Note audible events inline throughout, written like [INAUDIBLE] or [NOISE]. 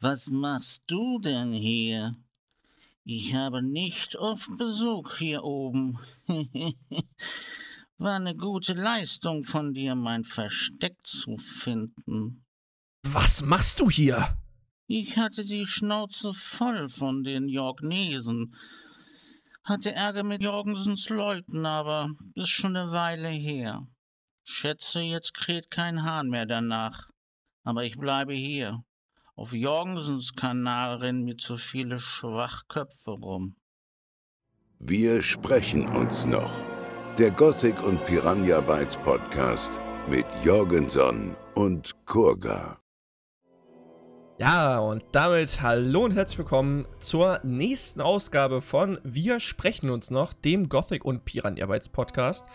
Was machst du denn hier? Ich habe nicht oft Besuch hier oben. [LAUGHS] War eine gute Leistung von dir, mein Versteck zu finden. Was machst du hier? Ich hatte die Schnauze voll von den Jorgnesen. Hatte Ärger mit Jorgensens Leuten, aber ist schon eine Weile her. Schätze, jetzt kräht kein Hahn mehr danach. Aber ich bleibe hier. Auf Jorgensens Kanal rennen mir zu viele Schwachköpfe rum. Wir sprechen uns noch. Der Gothic und Piranha Bytes Podcast mit Jorgenson und Kurga. Ja, und damit hallo und herzlich willkommen zur nächsten Ausgabe von Wir sprechen uns noch, dem Gothic und Piranha Bytes Podcast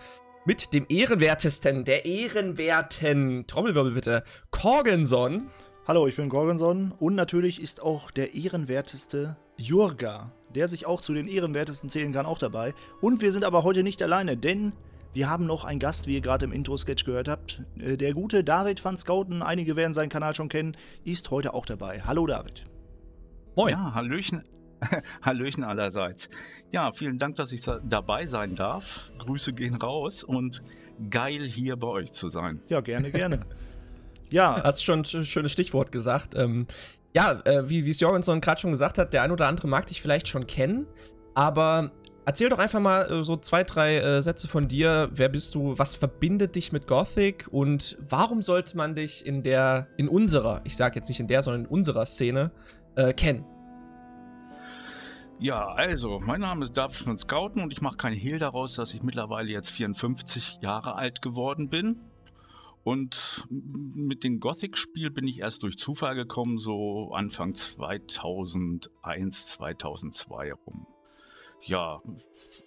mit dem ehrenwertesten der ehrenwerten, Trommelwirbel bitte, Korgenson. Hallo, ich bin Gorgonson und natürlich ist auch der ehrenwerteste Jurga, der sich auch zu den ehrenwertesten zählen kann, auch dabei. Und wir sind aber heute nicht alleine, denn wir haben noch einen Gast, wie ihr gerade im Intro-Sketch gehört habt. Äh, der gute David van Scouten, einige werden seinen Kanal schon kennen, ist heute auch dabei. Hallo David. Moin. Ja, Hallöchen. [LAUGHS] Hallöchen allerseits. Ja, vielen Dank, dass ich dabei sein darf. Grüße gehen raus und geil hier bei euch zu sein. Ja, gerne, gerne. [LAUGHS] ja. [LAUGHS] Hast schon ein schönes Stichwort gesagt. Ähm, ja, äh, wie es Jorgenson gerade schon gesagt hat, der ein oder andere mag dich vielleicht schon kennen, aber erzähl doch einfach mal äh, so zwei, drei äh, Sätze von dir. Wer bist du? Was verbindet dich mit Gothic? Und warum sollte man dich in der, in unserer, ich sage jetzt nicht in der, sondern in unserer Szene äh, kennen? Ja, also, mein Name ist David von Scouten und ich mache keinen Hehl daraus, dass ich mittlerweile jetzt 54 Jahre alt geworden bin. Und mit dem Gothic-Spiel bin ich erst durch Zufall gekommen, so Anfang 2001, 2002 rum. Ja,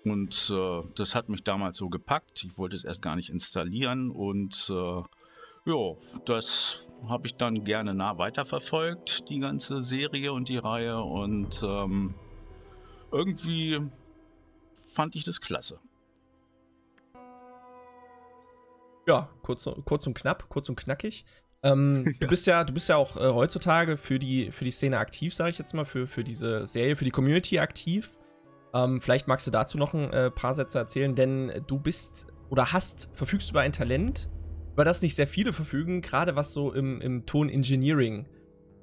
und äh, das hat mich damals so gepackt. Ich wollte es erst gar nicht installieren und äh, ja, das habe ich dann gerne nah weiterverfolgt, die ganze Serie und die Reihe. Und ähm, irgendwie fand ich das klasse. Ja, kurz, kurz und knapp, kurz und knackig. Ähm, ja. [LAUGHS] Du bist ja, du bist ja auch äh, heutzutage für die, für die Szene aktiv, sage ich jetzt mal, für, für diese Serie, für die Community aktiv. Ähm, vielleicht magst du dazu noch ein äh, paar Sätze erzählen, denn du bist oder hast, verfügst über ein Talent, über das nicht sehr viele verfügen, gerade was so im, im Ton-Engineering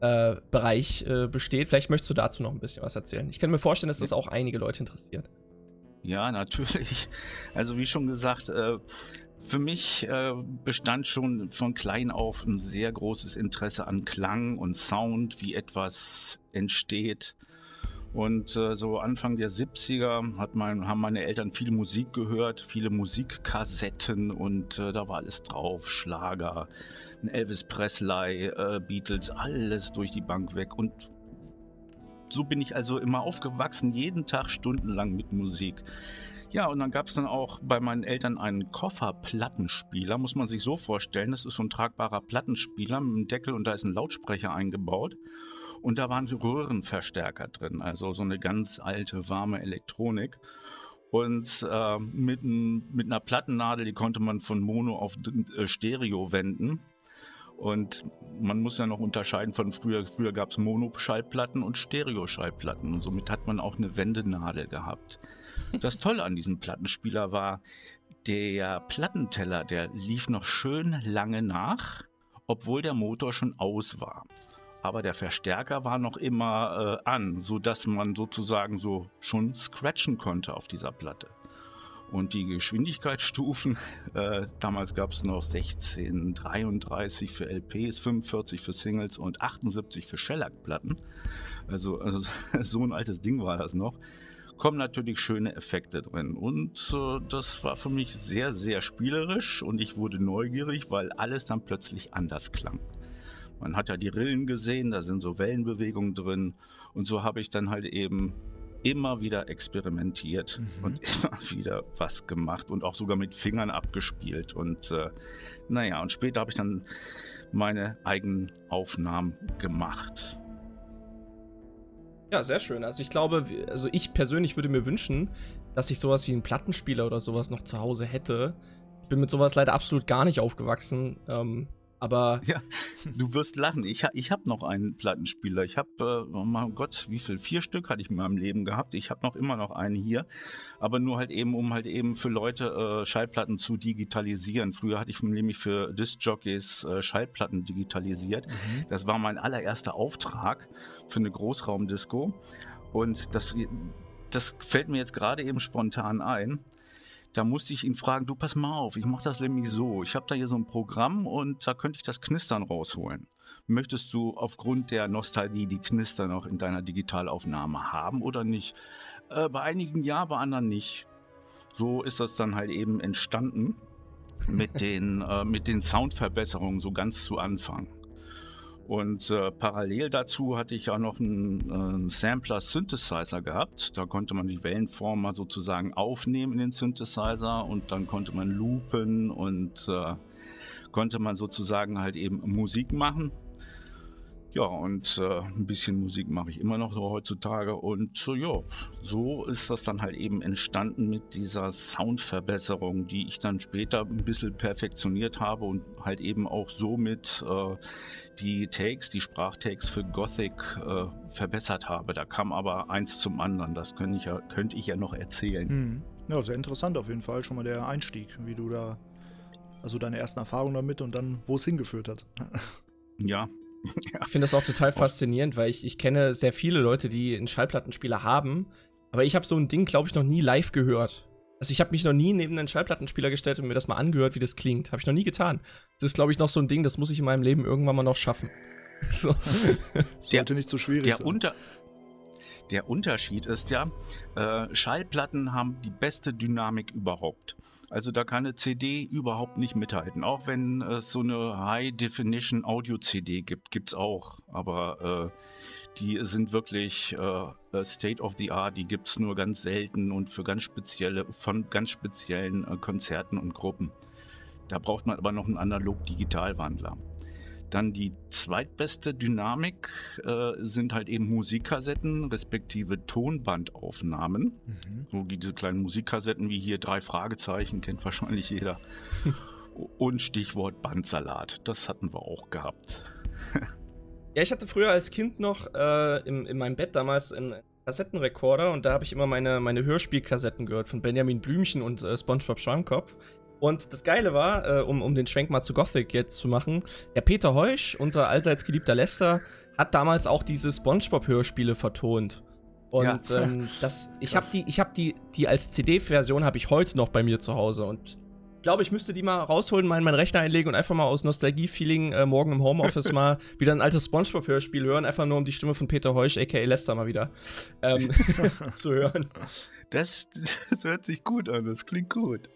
äh, äh, besteht. Vielleicht möchtest du dazu noch ein bisschen was erzählen. Ich kann mir vorstellen, dass das auch einige Leute interessiert. Ja, natürlich. Also wie schon gesagt, äh, für mich äh, bestand schon von klein auf ein sehr großes Interesse an Klang und Sound, wie etwas entsteht. Und äh, so Anfang der 70er hat mein, haben meine Eltern viel Musik gehört, viele Musikkassetten und äh, da war alles drauf, Schlager, Elvis Presley, äh, Beatles, alles durch die Bank weg. Und so bin ich also immer aufgewachsen, jeden Tag stundenlang mit Musik. Ja, und dann gab es dann auch bei meinen Eltern einen Kofferplattenspieler, muss man sich so vorstellen. Das ist so ein tragbarer Plattenspieler mit einem Deckel und da ist ein Lautsprecher eingebaut. Und da waren Röhrenverstärker drin, also so eine ganz alte, warme Elektronik. Und äh, mit, mit einer Plattennadel, die konnte man von Mono auf äh, Stereo wenden. Und man muss ja noch unterscheiden von früher. Früher gab es Mono-Schallplatten und Stereo-Schallplatten. Und somit hat man auch eine Wendenadel gehabt. Das Tolle an diesem Plattenspieler war, der Plattenteller, der lief noch schön lange nach, obwohl der Motor schon aus war. Aber der Verstärker war noch immer äh, an, sodass man sozusagen so schon scratchen konnte auf dieser Platte. Und die Geschwindigkeitsstufen, [LAUGHS] äh, damals gab es noch 16, 33 für LPs, 45 für Singles und 78 für Shellac-Platten. Also, also, [LAUGHS] so ein altes Ding war das noch. Kommen natürlich schöne Effekte drin. Und äh, das war für mich sehr, sehr spielerisch und ich wurde neugierig, weil alles dann plötzlich anders klang. Man hat ja die Rillen gesehen, da sind so Wellenbewegungen drin. Und so habe ich dann halt eben immer wieder experimentiert mhm. und [LAUGHS] immer wieder was gemacht und auch sogar mit Fingern abgespielt. Und äh, naja, und später habe ich dann meine eigenen Aufnahmen gemacht. Ja, sehr schön. Also ich glaube, also ich persönlich würde mir wünschen, dass ich sowas wie einen Plattenspieler oder sowas noch zu Hause hätte. Ich bin mit sowas leider absolut gar nicht aufgewachsen. Ähm, Aber. Ja, [LAUGHS] du wirst lachen. Ich, ich habe noch einen Plattenspieler. Ich habe, äh, oh mein Gott, wie viel? Vier Stück hatte ich in meinem Leben gehabt. Ich habe noch immer noch einen hier. Aber nur halt eben, um halt eben für Leute äh, Schallplatten zu digitalisieren. Früher hatte ich nämlich für Disc-Jockeys äh, Schallplatten digitalisiert. Mhm. Das war mein allererster Auftrag für eine Großraumdisco. Und das, das fällt mir jetzt gerade eben spontan ein. Da musste ich ihn fragen, du pass mal auf, ich mache das nämlich so. Ich habe da hier so ein Programm und da könnte ich das Knistern rausholen. Möchtest du aufgrund der Nostalgie die Knister noch in deiner Digitalaufnahme haben oder nicht? Äh, bei einigen ja, bei anderen nicht. So ist das dann halt eben entstanden mit [LAUGHS] den, äh, mit den Soundverbesserungen so ganz zu Anfang. Und äh, parallel dazu hatte ich auch noch einen, äh, Sampler-Synthesizer gehabt. Da konnte man die Wellenform mal sozusagen aufnehmen in den Synthesizer und dann konnte man loopen und äh, konnte man sozusagen halt eben Musik machen. Ja, und äh, ein bisschen Musik mache ich immer noch so heutzutage. Und äh, ja, so ist das dann halt eben entstanden mit dieser Soundverbesserung, die ich dann später ein bisschen perfektioniert habe und halt eben auch somit äh, die Takes, die Sprachtakes für Gothic äh, verbessert habe. Da kam aber eins zum anderen. Das könnte ich ja, könnte ich ja noch erzählen. Hm. Ja, sehr interessant auf jeden Fall schon mal der Einstieg, wie du da, also deine ersten Erfahrungen damit und dann, wo es hingeführt hat. ja, [LAUGHS] Ich finde das auch total faszinierend, weil ich, ich kenne sehr viele Leute, die einen Schallplattenspieler haben, aber ich habe so ein Ding, glaube ich, noch nie live gehört. Also ich habe mich noch nie neben einen Schallplattenspieler gestellt und mir das mal angehört, wie das klingt. Habe ich noch nie getan. Das ist, glaube ich, noch so ein Ding, das muss ich in meinem Leben irgendwann mal noch schaffen. [LAUGHS] So. [LAUGHS] Sollte nicht so schwierig der sein. Unter der Unterschied ist ja, äh, Schallplatten haben die beste Dynamik überhaupt. Also da kann eine CD überhaupt nicht mithalten. Auch wenn es so eine High-Definition Audio-CD gibt, gibt es auch. Aber äh, die sind wirklich äh, State of the Art, die gibt es nur ganz selten und für ganz spezielle, von ganz speziellen äh, Konzerten und Gruppen. Da braucht man aber noch einen Analog-Digital-Wandler. Dann die zweitbeste Dynamik äh, sind halt eben Musikkassetten, respektive Tonbandaufnahmen. Mhm. So wie diese kleinen Musikkassetten wie hier drei Fragezeichen, kennt wahrscheinlich jeder. [LAUGHS] Und Stichwort Bandsalat, das hatten wir auch gehabt. [LAUGHS] ja, ich hatte früher als Kind noch äh, in, in meinem Bett damals einen Kassettenrekorder und da habe ich immer meine, meine Hörspielkassetten gehört von Benjamin Blümchen und äh, SpongeBob Schwammkopf. Und das Geile war, äh, um, um den Schwenk mal zu Gothic jetzt zu machen, der Peter Heusch, unser allseits geliebter Lester, hat damals auch diese Spongebob-Hörspiele vertont. Und ja. ähm, das, ich habe die, ich habe die, die als CD-Version habe ich heute noch bei mir zu Hause und ich glaube, ich müsste die mal rausholen, mal in meinen Rechner einlegen und einfach mal aus Nostalgie-Feeling äh, morgen im Homeoffice [LAUGHS] mal wieder ein altes Spongebob-Hörspiel hören, einfach nur um die Stimme von Peter Heusch, aka Lester, mal wieder ähm, [LAUGHS] [LAUGHS] zu hören. Das, das hört sich gut an, das klingt gut.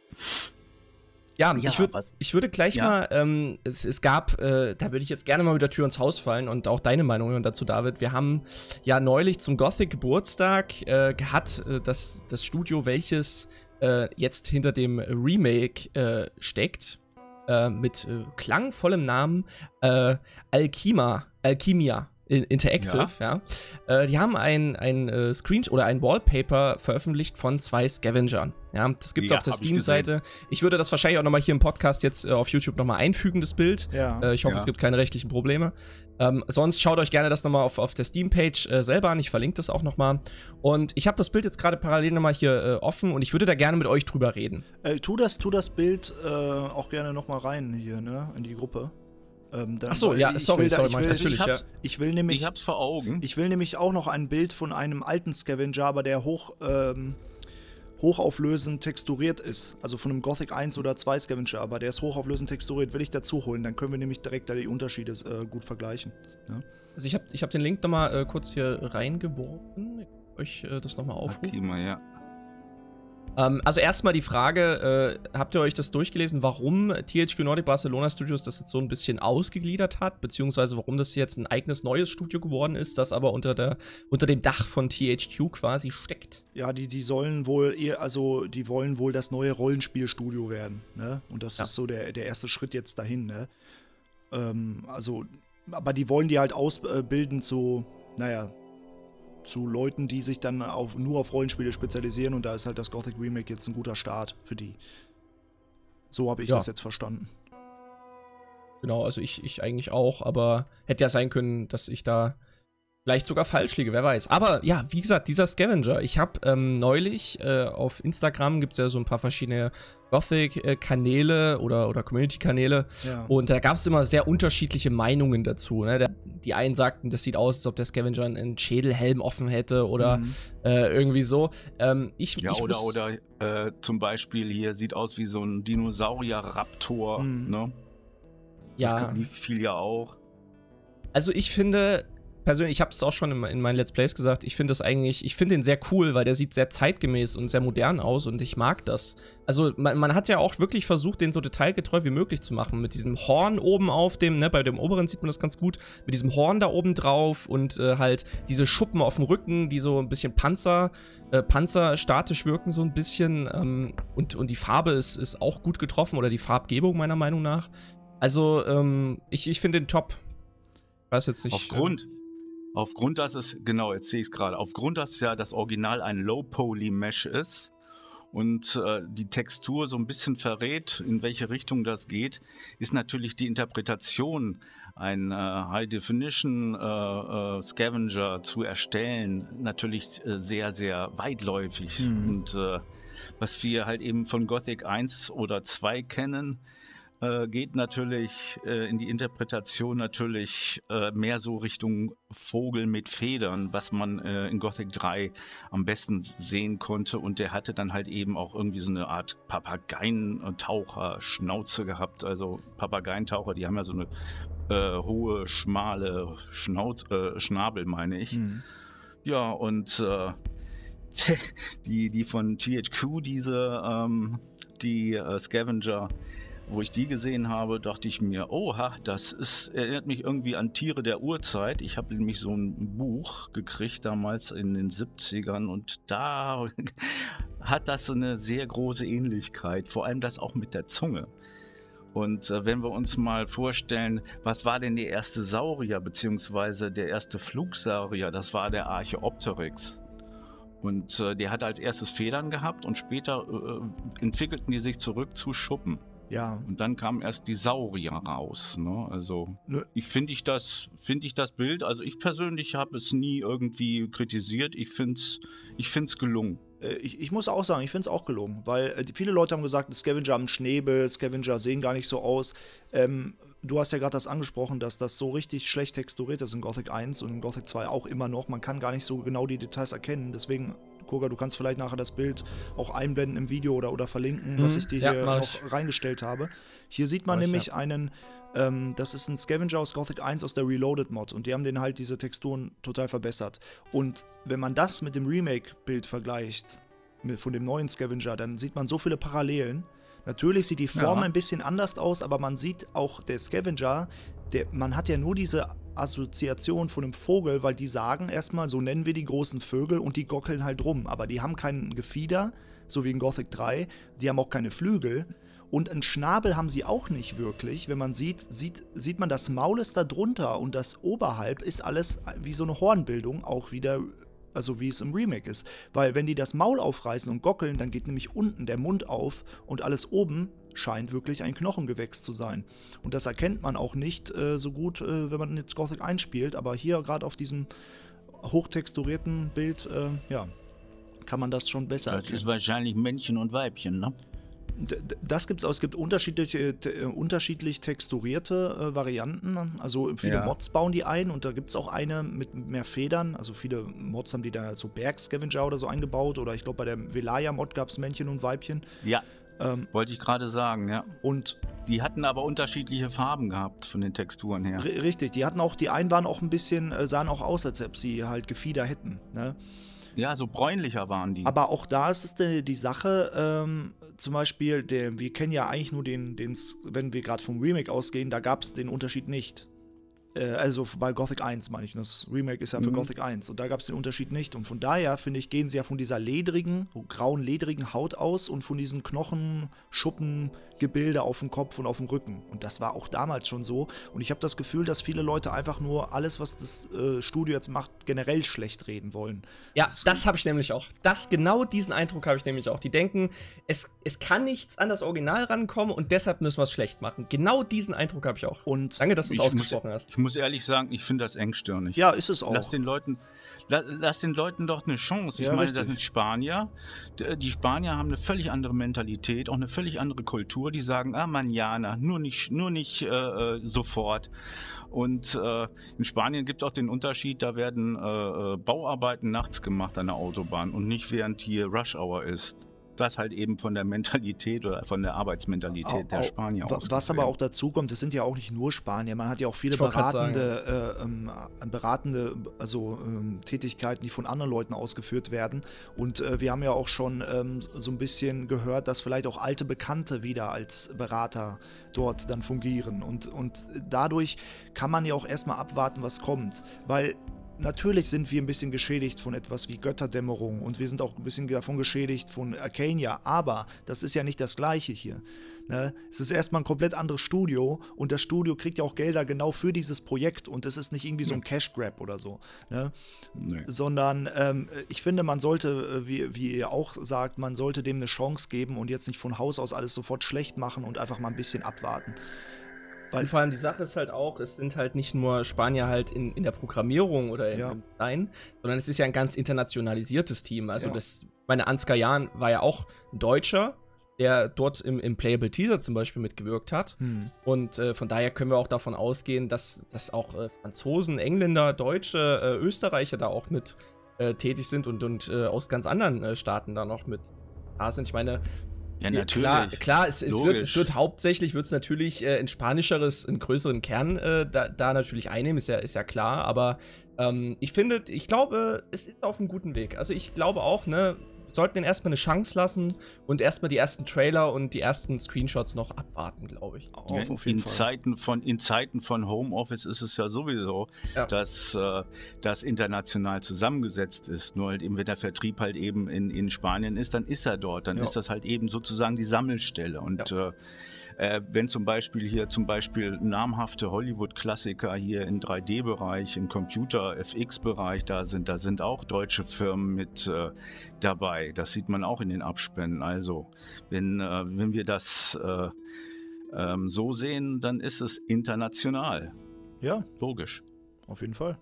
Ja, ja ich, würd, ich würde gleich ja. mal, ähm, es, es gab, äh, da würde ich jetzt gerne mal mit der Tür ins Haus fallen und auch deine Meinung hören dazu, David. Wir haben ja neulich zum Gothic Geburtstag äh, hat äh, das, das Studio, welches äh, jetzt hinter dem Remake äh, steckt, mit klangvollem Namen Alchima, Alchimia Interactive, ja. ja. Äh, die haben ein, ein äh, Screen oder ein Wallpaper veröffentlicht von zwei Scavengern. Ja, das gibt's ja, auf der Steam-Seite. Ich, ich, würde das wahrscheinlich auch nochmal hier im Podcast jetzt äh, auf YouTube nochmal einfügen, das Bild. Ja. Äh, ich hoffe, ja. es gibt keine rechtlichen Probleme. Ähm, sonst schaut euch gerne das nochmal auf, auf der Steam-Page äh, selber an. Ich verlinke das auch nochmal. Und ich habe das Bild jetzt gerade parallel nochmal hier äh, offen und ich würde da gerne mit euch drüber reden. tu das, tu das Bild auch gerne nochmal rein hier, ne, in die Gruppe. Ähm, dann, Ach so, ja, sorry, da, sorry, ich will, natürlich, ich ja. Ich will nämlich. Ich hab's vor Augen. Ich will nämlich auch noch ein Bild von einem alten Scavenger, aber der hoch, ähm, hochauflösend texturiert ist. Also von einem Gothic 1 oder 2 Scavenger, aber der ist hochauflösend texturiert, will ich dazu holen. Dann können wir nämlich direkt da die Unterschiede äh, gut vergleichen. Ja? Also ich habe ich hab den Link nochmal äh, kurz hier reingeworfen. Euch äh, das nochmal aufrufen. Akima, ja. Ähm, also erstmal die Frage, äh, habt ihr euch das durchgelesen, warum THQ Nordic Barcelona Studios das jetzt so ein bisschen ausgegliedert hat, beziehungsweise warum das jetzt ein eigenes neues Studio geworden ist, das aber unter, der, unter dem Dach von THQ quasi steckt? Ja, die, die sollen wohl eher, also die wollen wohl das neue Rollenspielstudio werden, ne? Und das ja. ist so der, der erste Schritt jetzt dahin, ne? Ähm, also, aber die wollen die halt ausbilden zu, naja, zu Leuten, die sich dann auf, nur auf Rollenspiele spezialisieren und da ist halt das Gothic Remake jetzt ein guter Start für die. So habe ich ja. das jetzt verstanden. genau. Also ich, ich eigentlich auch, aber hätte ja sein können, dass ich da vielleicht sogar falsch liege, wer weiß. Aber ja, wie gesagt, dieser Scavenger. Ich habe ähm, neulich äh, auf Instagram gibt es ja so ein paar verschiedene Gothic-Kanäle oder, oder Community-Kanäle. Ja. Und da gab es immer sehr unterschiedliche Meinungen dazu. Ne? Der, die einen sagten, das sieht aus, als ob der Scavenger einen Schädelhelm offen hätte oder mhm. äh, irgendwie so. Ähm, ich, ja, ich oder, oder äh, zum Beispiel hier sieht aus wie so ein Dinosaurier-Raptor. Mhm. Ne? Ja. Das fiel ja auch. Also ich finde, persönlich, ich habe es auch schon in, in, meinen Let's Plays gesagt, ich finde das eigentlich, ich finde den sehr cool, weil der sieht sehr zeitgemäß und sehr modern aus und ich mag das. Also man, man, hat ja auch wirklich versucht, den so detailgetreu wie möglich zu machen. Mit diesem Horn oben auf dem, ne, bei dem oberen sieht man das ganz gut, mit diesem Horn da oben drauf und äh, halt diese Schuppen auf dem Rücken, die so ein bisschen Panzer, äh, panzerstatisch wirken, so ein bisschen. Ähm, und, und die Farbe ist, ist auch gut getroffen oder die Farbgebung meiner Meinung nach. Also, ähm, ich, ich finde den top. Weiß jetzt nicht. Aufgrund, äh, Aufgrund, dass es, genau, jetzt sehe ich es gerade, aufgrund, dass ja das Original ein Low-Poly-Mesh ist und äh, die Textur so ein bisschen verrät, in welche Richtung das geht, ist natürlich die Interpretation, ein äh, High-Definition äh, äh Scavenger zu erstellen, natürlich äh, sehr, sehr weitläufig. Mhm. Und äh, was wir halt eben von Gothic 1 oder 2 kennen, äh, geht natürlich äh, in die Interpretation natürlich äh, mehr so Richtung Vogel mit Federn, was man äh, in Gothic 3 am besten sehen konnte. Und der hatte dann halt eben auch irgendwie so eine Art Papageientaucher-Schnauze gehabt. Also Papageientaucher, die haben ja so eine äh, hohe, schmale Schnauz, äh, Schnabel, meine ich. Mhm. Ja, und [LAUGHS] die, die von THQ, diese, ähm, die Scavenger, wo ich die gesehen habe, dachte ich mir, oha, das ist, erinnert mich irgendwie an Tiere der Urzeit. Ich habe nämlich so ein Buch gekriegt damals in den 70ern und da [LAUGHS] hat das eine sehr große Ähnlichkeit, vor allem das auch mit der Zunge. Und äh, wenn wir uns mal vorstellen, was war denn der erste Saurier, beziehungsweise der erste Flugsaurier, das war der Archeopteryx. Und äh, der hat als erstes Federn gehabt und später äh, entwickelten die sich zurück zu Schuppen. Ja. Und dann kam erst die Saurier raus. Ne? Also ne. ich finde ich das, finde ich das Bild, also ich persönlich habe es nie irgendwie kritisiert. Ich finde es ich find's gelungen. Äh, ich, ich, muss auch sagen, ich finde es auch gelungen, weil äh, viele Leute haben gesagt, Scavenger haben Schnäbel, Scavenger sehen gar nicht so aus. Ähm, du hast ja gerade das angesprochen, dass das so richtig schlecht texturiert ist in Gothic 1 und in Gothic 2 auch immer noch. Man kann gar nicht so genau die Details erkennen. Deswegen Koga, du kannst vielleicht nachher das Bild auch einblenden im Video oder, oder verlinken, mhm. was ich dir hier ja, noch ich. reingestellt habe. Hier sieht man mach nämlich ich, ja. einen, ähm, das ist ein Scavenger aus Gothic 1 aus der Reloaded Mod und die haben den halt diese Texturen total verbessert. Und wenn man das mit dem Remake-Bild vergleicht, mit, von dem neuen Scavenger, dann sieht man so viele Parallelen. Natürlich sieht die Form ja. ein bisschen anders aus, aber man sieht auch der Scavenger, der, man hat ja nur diese Assoziation von einem Vogel, weil die sagen erstmal, so nennen wir die großen Vögel und die gockeln halt rum. Aber die haben kein Gefieder, so wie in Gothic 3. Die haben auch keine Flügel. Und einen Schnabel haben sie auch nicht wirklich. Wenn man sieht, sieht, sieht man, das Maul ist da drunter und das oberhalb ist alles wie so eine Hornbildung, auch wieder, also wie es im Remake ist. Weil wenn die das Maul aufreißen und gockeln, dann geht nämlich unten der Mund auf und alles oben scheint wirklich ein Knochengewächs zu sein. Und das erkennt man auch nicht äh, so gut, äh, wenn man jetzt Gothic einspielt, aber hier gerade auf diesem hochtexturierten Bild, äh, ja, kann man das schon besser das erkennen. Das ist wahrscheinlich Männchen und Weibchen, ne? Das gibt es auch. Es gibt unterschiedliche, te, unterschiedlich texturierte äh, Varianten. Also viele ja. Mods bauen die ein und da gibt es auch eine mit mehr Federn. Also viele Mods haben die dann als so Berg-Scavenger oder so eingebaut. Oder ich glaube, bei der Velaya-Mod gab es Männchen und Weibchen. Ja. Ähm, Wollte ich gerade sagen, ja. Und die hatten aber unterschiedliche Farben gehabt von den Texturen her. Richtig, die hatten auch, die einen waren auch ein bisschen, äh, sahen auch aus, als ob sie halt Gefieder hätten. Ne? Ja, so bräunlicher waren die. Aber auch da ist es die, die Sache, ähm, zum Beispiel, der, wir kennen ja eigentlich nur den, den wenn wir gerade vom Remake ausgehen, da gab es den Unterschied nicht. Äh, also bei Gothic 1 meine ich. Das Remake ist ja für Mhm. Gothic 1 und da gab es den Unterschied nicht. Und von daher, finde ich, gehen sie ja von dieser ledrigen, grauen, ledrigen Haut aus und von diesen Knochenschuppengebilde auf dem Kopf und auf dem Rücken. Und das war auch damals schon so. Und ich habe das Gefühl, dass viele Leute einfach nur alles, was das äh, Studio jetzt macht, generell schlecht reden wollen. Ja, Das- das, habe ich nämlich auch. Das, genau diesen Eindruck habe ich nämlich auch. Die denken, es, es kann nichts an das Original rankommen und deshalb müssen wir es schlecht machen. Genau diesen Eindruck habe ich auch. Und Danke, dass du es Ich muss- ausgesprochen hast. Ich muss ehrlich sagen, ich finde das engstirnig. ja, ist es auch. Lass den Leuten. la- Lass den Leuten doch eine Chance. Ich Ja, meine, richtig. das sind Spanier. Die Spanier haben eine völlig andere Mentalität, auch eine völlig andere Kultur. Die sagen, ah, manana, nur nicht, nur nicht äh, äh, sofort. Und äh, in Spanien gibt es auch den Unterschied, da werden äh, äh, Bauarbeiten nachts gemacht an der Autobahn und nicht während hier Rush Hour ist. Das halt eben von der Mentalität oder von der Arbeitsmentalität der Spanier aus. Was aber auch dazu kommt, es sind ja auch nicht nur Spanier, man hat ja auch viele beratende, äh, ähm, beratende also, ähm, Tätigkeiten, die von anderen Leuten ausgeführt werden. Und äh, wir haben ja auch schon ähm, so ein bisschen gehört, dass vielleicht auch alte Bekannte wieder als Berater dort dann fungieren. Und, und dadurch kann man ja auch erstmal abwarten, was kommt. Weil Natürlich sind wir ein bisschen geschädigt von etwas wie Götterdämmerung und wir sind auch ein bisschen davon geschädigt von Arcania, aber das ist ja nicht das gleiche hier. Ne? Es ist erstmal ein komplett anderes Studio und das Studio kriegt ja auch Gelder genau für dieses Projekt und es ist nicht irgendwie so ein Cash Grab oder so. Ne? Nee. Sondern ähm, ich finde, man sollte, äh, wie, wie ihr auch sagt, man sollte dem eine Chance geben und jetzt nicht von Haus aus alles sofort schlecht machen und einfach mal ein bisschen abwarten. Weil- Und vor allem die Sache ist halt auch, es sind halt nicht nur Spanier halt in, in der Programmierung oder im, Ja. im Design, sondern es ist ja ein ganz internationalisiertes Team. Also Ja. das, meine Ansgar Jahn war ja auch ein Deutscher, der dort im, im Playable Teaser zum Beispiel mitgewirkt hat. Hm. Und äh, von daher können wir auch davon ausgehen, dass, dass auch äh, Franzosen, Engländer, Deutsche, äh, Österreicher da auch mit äh, tätig sind und, und äh, aus ganz anderen äh, Staaten da noch mit da sind. Ich meine, Ja, natürlich. Klar, klar es, es, wird, es wird hauptsächlich wird's natürlich äh, ein spanischeres, einen größeren Kern äh, da, da natürlich einnehmen, ist ja, ist ja klar. Aber ähm, ich finde, ich glaube, es ist auf einem guten Weg. Also ich glaube auch, ne, sollten den erstmal eine Chance lassen und erstmal die ersten Trailer und die ersten Screenshots noch abwarten, glaube ich. Auf, Ja, auf jeden in, Fall. Zeiten von, in Zeiten von Homeoffice ist es ja sowieso, Ja. dass äh, das international zusammengesetzt ist. Nur halt eben, wenn der Vertrieb halt eben in, in Spanien ist, dann ist er dort. Dann Ja. ist das halt eben sozusagen die Sammelstelle. Und äh, äh, wenn zum Beispiel hier zum Beispiel namhafte Hollywood-Klassiker hier im 3D-Bereich, im Computer-FX-Bereich da sind, da sind auch deutsche Firmen mit äh, dabei. Das sieht man auch in den Abspännen. Also, wenn, äh, wenn wir das äh, ähm, so sehen, dann ist es international. Ja, Logisch. auf jeden Fall.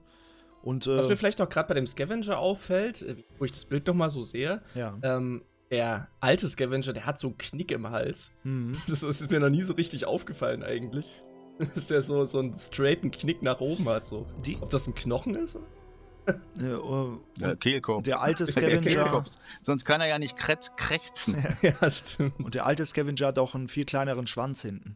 Und Was äh, mir vielleicht noch gerade bei dem Scavenger auffällt, äh, wo ich das Bild noch mal so sehe, ja. ähm, der alte Scavenger, der hat so einen Knick im Hals. Mhm. [LAUGHS] Das ist mir noch nie so richtig aufgefallen eigentlich. [LAUGHS] Dass der so, so einen straighten Knick nach oben hat. So. Die, Ob das ein Knochen ist? äh, äh, Der Kehlkopf. der alte [LAUGHS] Scavenger. Sonst kann er ja nicht krächzen. ja, stimmt. Und der alte Scavenger hat auch einen viel kleineren Schwanz hinten.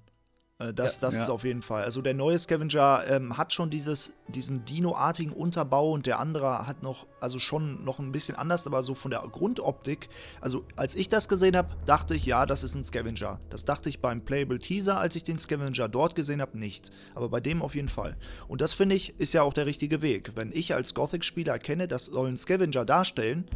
Äh, Das, das Ja. ist auf jeden Fall. Also der neue Scavenger ähm, hat schon dieses, diesen Dino-artigen Unterbau und der andere hat noch, also schon noch ein bisschen anders, aber so von der Grundoptik. Also als ich das gesehen habe, dachte ich, ja, das ist ein Scavenger. Das dachte ich beim Playable Teaser, als ich den Scavenger dort gesehen habe, nicht. Aber bei dem auf jeden Fall. Und das finde ich, ist ja auch der richtige Weg. Wenn ich als Gothic-Spieler erkenne, das soll ein Scavenger darstellen,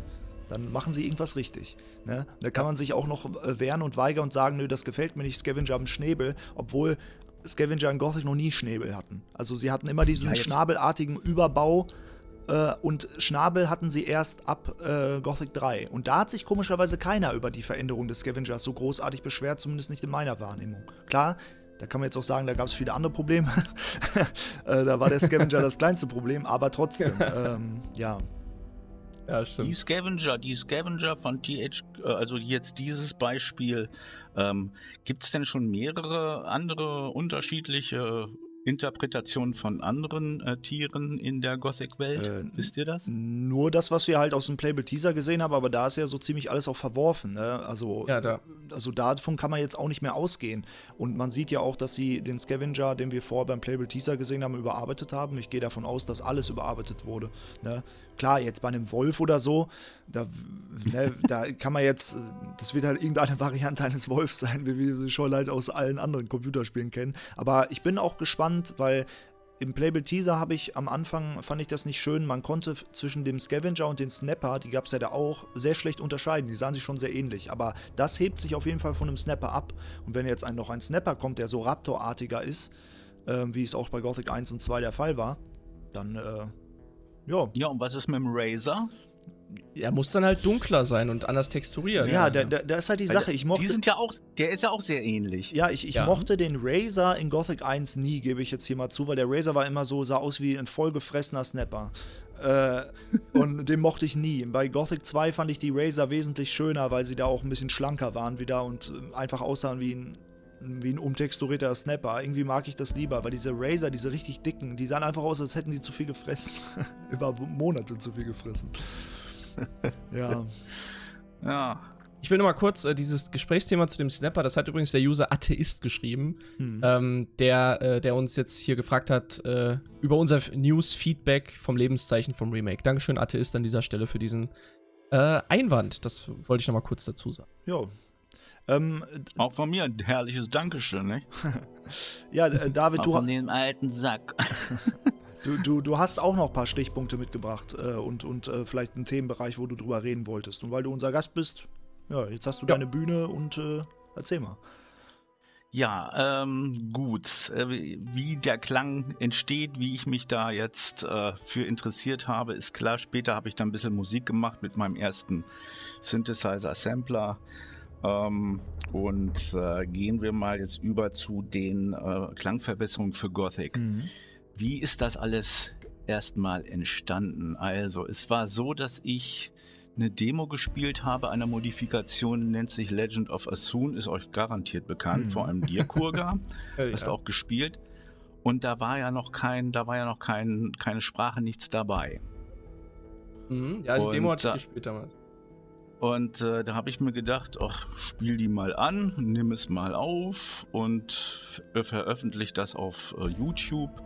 dann machen sie irgendwas richtig. Ne? Da kann man sich auch noch äh, wehren und weigern und sagen, nö, das gefällt mir nicht, Scavenger haben Schnäbel, obwohl Scavenger in Gothic noch nie Schnäbel hatten. Also sie hatten immer diesen Ja, schnabelartigen Überbau äh, und Schnabel hatten sie erst ab äh, Gothic 3. Und da hat sich komischerweise keiner über die Veränderung des Scavengers so großartig beschwert, zumindest nicht in meiner Wahrnehmung. Klar, da kann man jetzt auch sagen, da gab es viele andere Probleme. [LAUGHS] äh, da war der Scavenger [LAUGHS] das kleinste Problem, aber trotzdem, [LAUGHS] ähm, ja. Ja, Die stimmt. Scavenger, die Scavenger von TH, äh, also jetzt dieses Beispiel, ähm, gibt es denn schon mehrere andere unterschiedliche Interpretationen von anderen äh, Tieren in der Gothic-Welt? Äh, Wisst ihr das? Nur das, was wir halt aus dem Playable Teaser gesehen haben, aber da ist ja so ziemlich alles auch verworfen. Ne? Also, Ja, da. also davon kann man jetzt auch nicht mehr ausgehen. Und man sieht ja auch, dass sie den Scavenger, den wir vorher beim Playable Teaser gesehen haben, überarbeitet haben. Ich gehe davon aus, dass alles überarbeitet wurde. Ne? Klar, jetzt bei einem Wolf oder so, da, ne, [LAUGHS] da kann man jetzt, das wird halt irgendeine Variante eines Wolfs sein, wie wir sie schon halt aus allen anderen Computerspielen kennen. Aber ich bin auch gespannt, weil im Playable Teaser habe ich am Anfang, fand ich das nicht schön, man konnte zwischen dem Scavenger und dem Snapper, die gab es ja da auch, sehr schlecht unterscheiden. Die sahen sich schon sehr ähnlich. Aber das hebt sich auf jeden Fall von einem Snapper ab. Und wenn jetzt ein, noch ein Snapper kommt, der so Raptor-artiger ist, äh, wie es auch bei Gothic 1 und 2 der Fall war, dann, äh, ja. Ja, und was ist mit dem Razer? Er muss dann halt dunkler sein und anders texturiert. Ja, da, da, da ist halt die Weil Sache. Ich mochte, Die sind ja auch, der ist ja auch sehr ähnlich. Ja, ich, ich Ja. mochte den Razer in Gothic 1 nie, gebe ich jetzt hier mal zu, weil der Razer war immer so, sah aus wie ein vollgefressener Snapper. Äh, und den mochte ich nie. Bei Gothic 2 fand ich die Razer wesentlich schöner, weil sie da auch ein bisschen schlanker waren wieder und äh, einfach aussahen wie ein, wie ein umtexturierter Snapper. Irgendwie mag ich das lieber, weil diese Razer, diese richtig dicken, die sahen einfach aus, als hätten sie zu viel gefressen. [LAUGHS] Über Monate zu viel gefressen. [LAUGHS] ja. Ja. Ich will nur mal kurz äh, dieses Gesprächsthema zu dem Snapper, das hat übrigens der User Atheist geschrieben, Hm. ähm, der, äh, der uns jetzt hier gefragt hat äh, über unser News-Feedback vom Lebenszeichen vom Remake. Dankeschön, Atheist, an dieser Stelle für diesen äh, Einwand. Das wollte ich noch mal kurz dazu sagen. Ja. Ähm, Auch von mir ein herrliches Dankeschön, nicht? [LAUGHS] ja, äh, David, Auch du, von dem alten Sack. [LAUGHS] Du, du, du hast auch noch ein paar Stichpunkte mitgebracht äh, und, und äh, vielleicht einen Themenbereich, wo du drüber reden wolltest. Und weil du unser Gast bist, ja, jetzt hast du Ja. deine Bühne und äh, erzähl mal. Ja, ähm, gut. Äh, wie der Klang entsteht, wie ich mich da jetzt äh, für interessiert habe, ist klar. Später habe ich dann ein bisschen Musik gemacht mit meinem ersten Synthesizer-Sampler. Ähm, und äh, gehen wir mal jetzt über zu den äh, Klangverbesserungen für Gothic. Wie ist das alles erstmal entstanden? Also, es war so, dass ich eine Demo gespielt habe einer Modifikation, nennt sich Legend of Asun, ist euch garantiert bekannt, Mhm. vor allem dir, Kurga. [LAUGHS] Hast du auch gespielt. Und da war ja noch kein, da war ja noch kein, keine Sprache, nichts dabei. Mhm. Ja, die Demo hatte da- ich gespielt damals. Und äh, da habe ich mir gedacht, ach, spiel die mal an, nimm es mal auf und ver veröffentliche das auf äh, YouTube.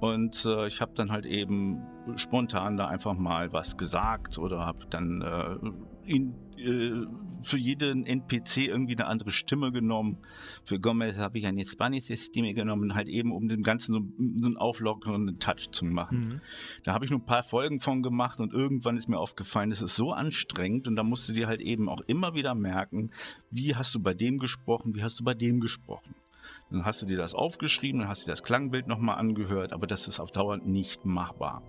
Und äh, ich habe dann halt eben spontan da einfach mal was gesagt oder habe dann äh, in, äh, für jeden NPC irgendwie eine andere Stimme genommen. Für Gomez habe ich eine spanische Stimme genommen, halt eben um dem Ganzen so, so einen auflockernden Touch zu machen. Mhm. Da habe ich nur ein paar Folgen von gemacht und irgendwann ist mir aufgefallen, es ist so anstrengend und da musst du dir halt eben auch immer wieder merken, wie hast du bei dem gesprochen, wie hast du bei dem gesprochen. Dann hast du dir das aufgeschrieben, dann hast du dir das Klangbild nochmal angehört, aber das ist auf Dauer nicht machbar.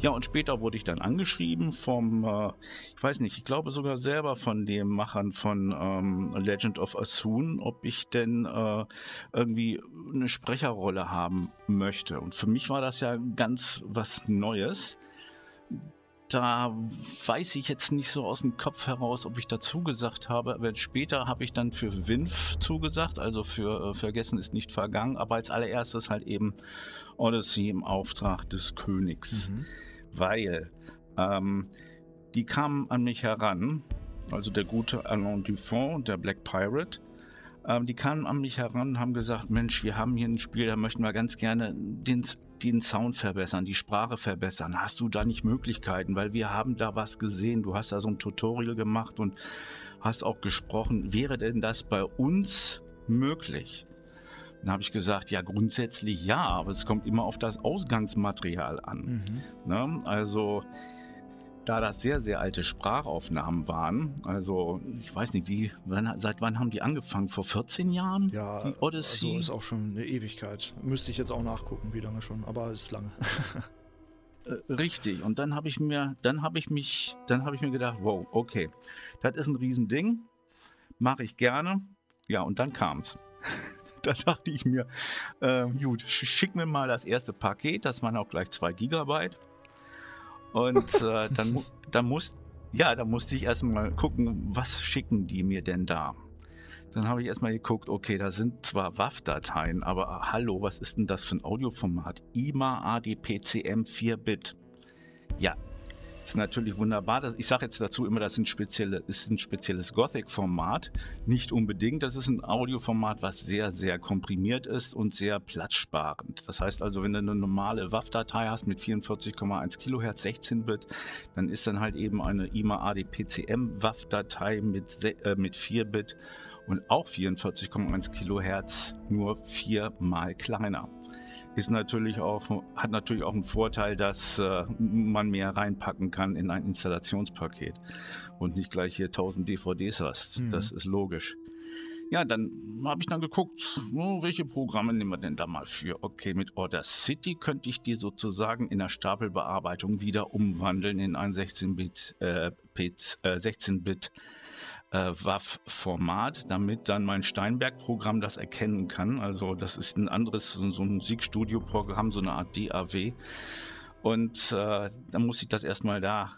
Ja, und später wurde ich dann angeschrieben vom, äh, ich weiß nicht, ich glaube sogar selber von den Machern von ähm, Legend of Asun, ob ich denn äh, irgendwie eine Sprecherrolle haben möchte. Und für mich war das ja ganz was Neues. Da weiß ich jetzt nicht so aus dem Kopf heraus, ob ich dazu gesagt habe, aber später habe ich dann für WINF zugesagt, also für äh, Vergessen ist nicht vergangen, aber als allererstes halt eben Odyssey im Auftrag des Königs Mhm. Weil ähm, die kamen an mich heran, also der gute Alain Dufont, der Black Pirate, ähm, die kamen an mich heran und haben gesagt, Mensch, wir haben hier ein Spiel, da möchten wir ganz gerne den, den Sound verbessern, die Sprache verbessern. Hast du da nicht Möglichkeiten? Weil wir haben da was gesehen, du hast da so ein Tutorial gemacht und hast auch gesprochen. Wäre denn das bei uns möglich? Dann habe ich gesagt, ja, grundsätzlich ja, aber es kommt immer auf das Ausgangsmaterial an. Mhm. Ne? Also, da das sehr, sehr alte Sprachaufnahmen waren, also ich weiß nicht, wie, wann, seit wann haben die angefangen? Vor 14 Jahren? Ja, Die Odyssey? also ist auch schon eine Ewigkeit. Müsste ich jetzt auch nachgucken, wie lange schon, aber ist lange. [LAUGHS] Äh, Richtig. Und dann habe ich mir, dann habe ich mich, dann habe ich mir gedacht, wow, okay, das ist ein Riesending, mache ich gerne. Ja, und dann kam's. [LAUGHS] da dachte ich mir, äh, gut, sch- schick mir mal das erste Paket, das waren auch gleich zwei Gigabyte. Und äh, [LAUGHS] dann, dann muss, ja, da musste ich erstmal gucken, was schicken die mir denn da? Dann habe ich erstmal geguckt, okay, da sind zwar WAV-Dateien, aber ah, hallo, was ist denn das für ein Audioformat? IMA ADPCM 4-Bit. Ja, ist natürlich wunderbar. Das- Ich sage jetzt dazu immer, das ist ein, spezielle, ist ein spezielles Gothic-Format. Nicht unbedingt. Das ist ein Audioformat, was sehr, sehr komprimiert ist und sehr platzsparend. Das heißt also, wenn du eine normale WAV-Datei hast mit 44,1 Kilohertz 16-Bit, dann ist dann halt eben eine IMA ADPCM WAV-Datei mit, äh, mit 4-Bit und auch 44,1 Kilohertz nur viermal kleiner. Ist natürlich auch, hat natürlich auch einen Vorteil, dass äh, man mehr reinpacken kann in ein Installationspaket und nicht gleich hier 1000 DVDs hast. Mhm. Das ist logisch. Ja, dann habe ich dann geguckt, oh, welche Programme nehmen wir denn da mal für? Okay, mit Order City könnte ich die sozusagen in der Stapelbearbeitung wieder umwandeln in ein 16-Bit äh, äh, 16 äh, WAV-Format, damit dann mein Steinberg-Programm das erkennen kann. Also das ist ein anderes, so ein Musikstudio-Programm, so eine Art DAW. Und äh, dann muss ich das erstmal da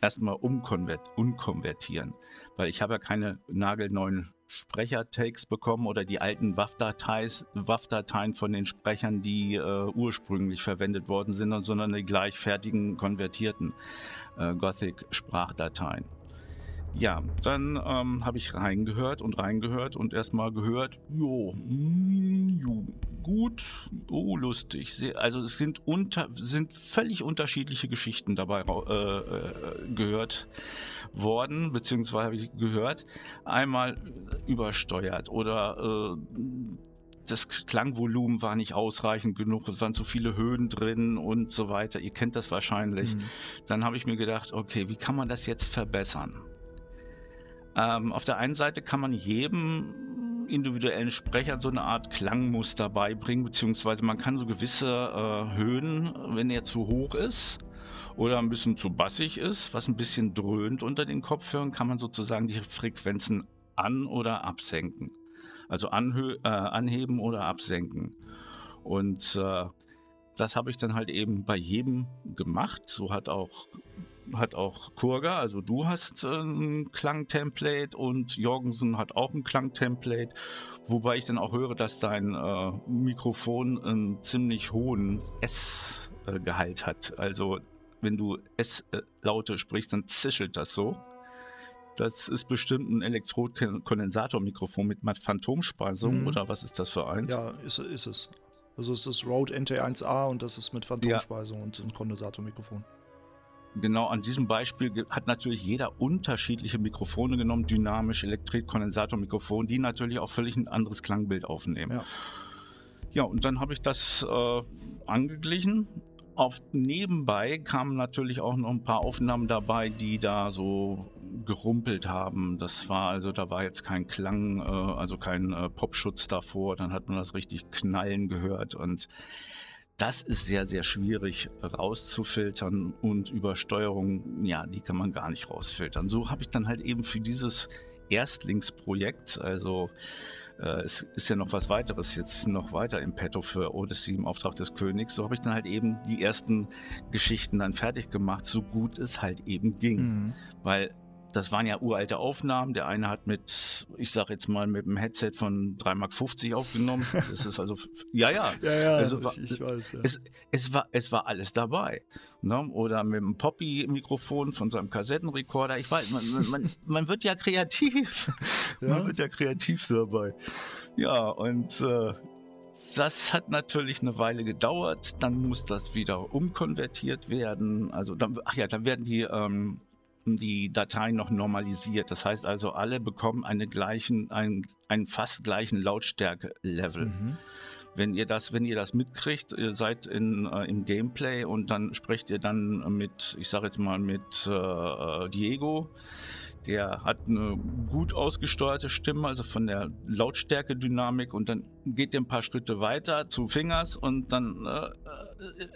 erstmal umkonvert umkonvertieren, weil ich habe ja keine nagelneuen Sprechertakes bekommen oder die alten WAV-Dateien von den Sprechern, die äh, ursprünglich verwendet worden sind, sondern die gleichfertigen konvertierten äh, Gothic-Sprachdateien. Ja, dann ähm, habe ich reingehört und reingehört und erstmal gehört, jo, mm, jo, gut, oh, lustig. Sehr, also es sind, unter, sind völlig unterschiedliche Geschichten dabei äh, äh, gehört worden, beziehungsweise habe ich gehört, einmal übersteuert oder äh, das Klangvolumen war nicht ausreichend genug, es waren zu viele Höhen drin und so weiter. Ihr kennt das wahrscheinlich. Mhm. Dann habe ich mir gedacht, okay, wie kann man das jetzt verbessern? Ähm, auf der einen Seite kann man jedem individuellen Sprecher so eine Art Klangmuster beibringen, beziehungsweise man kann so gewisse äh, Höhen, wenn er zu hoch ist oder ein bisschen zu bassig ist, was ein bisschen dröhnt unter den Kopfhörern, kann man sozusagen die Frequenzen an- oder absenken. Also äh, anheben oder absenken. Und äh, das habe ich dann halt eben bei jedem gemacht. So hat auch hat auch Kurga, also du hast äh, ein Klangtemplate und Jorgensen hat auch ein Klangtemplate, wobei ich dann auch höre, dass dein äh, Mikrofon einen ziemlich hohen S-Gehalt hat. Also wenn du S-Laute sprichst, dann zischelt das so. Das ist bestimmt ein Elektrodkondensatormikrofon mit Phantomspeisung mhm. oder was ist das für eins? Ja, ist, ist es. Also es ist Rode NT1A und das ist mit Phantomspeisung ja. und ein Kondensatormikrofon. Genau an diesem Beispiel hat natürlich jeder unterschiedliche Mikrofone genommen, dynamisch, Elektret-Kondensatormikrofon, die natürlich auch völlig ein anderes Klangbild aufnehmen. Ja, ja und dann habe ich das äh, angeglichen. Auf nebenbei kamen natürlich auch noch ein paar Aufnahmen dabei, die da so gerumpelt haben. Das war also, da war jetzt kein Klang, äh, also kein äh, Popschutz davor. Dann hat man das richtig knallen gehört und das ist sehr, sehr schwierig rauszufiltern und Übersteuerung, ja, die kann man gar nicht rausfiltern. So habe ich dann halt eben für dieses Erstlingsprojekt, also äh, es ist ja noch was weiteres jetzt noch weiter im Petto für Odyssey im Auftrag des Königs, so habe ich dann halt eben die ersten Geschichten dann fertig gemacht, so gut es halt eben ging. Mhm. Weil das waren ja uralte Aufnahmen. Der eine hat mit, ich sag jetzt mal, mit einem Headset von 3,50 Mark aufgenommen. [LAUGHS] Das ist also, ja, ja. ja, ja, also, ich, ich, weiß. Ja. Es, es, war, es war alles dabei. Ne? Oder mit einem Poppy-Mikrofon von seinem Kassettenrekorder. Ich weiß, man, man, [LAUGHS] man wird ja kreativ. Ja? Man wird ja kreativ dabei. Ja, und äh, das hat natürlich eine Weile gedauert. Dann muss das wieder umkonvertiert werden. Also, dann, ach ja, dann werden die ähm, die Dateien noch normalisiert. Das heißt also, alle bekommen eine gleichen, einen, einen fast gleichen Lautstärke-Level. Mhm. Wenn ihr das, wenn ihr das mitkriegt, ihr seid in, äh, im Gameplay und dann sprecht ihr dann mit, ich sage jetzt mal mit äh, Diego, der hat eine gut ausgesteuerte Stimme, also von der Lautstärke-Dynamik und dann geht ihr ein paar Schritte weiter zu Fingers und dann äh,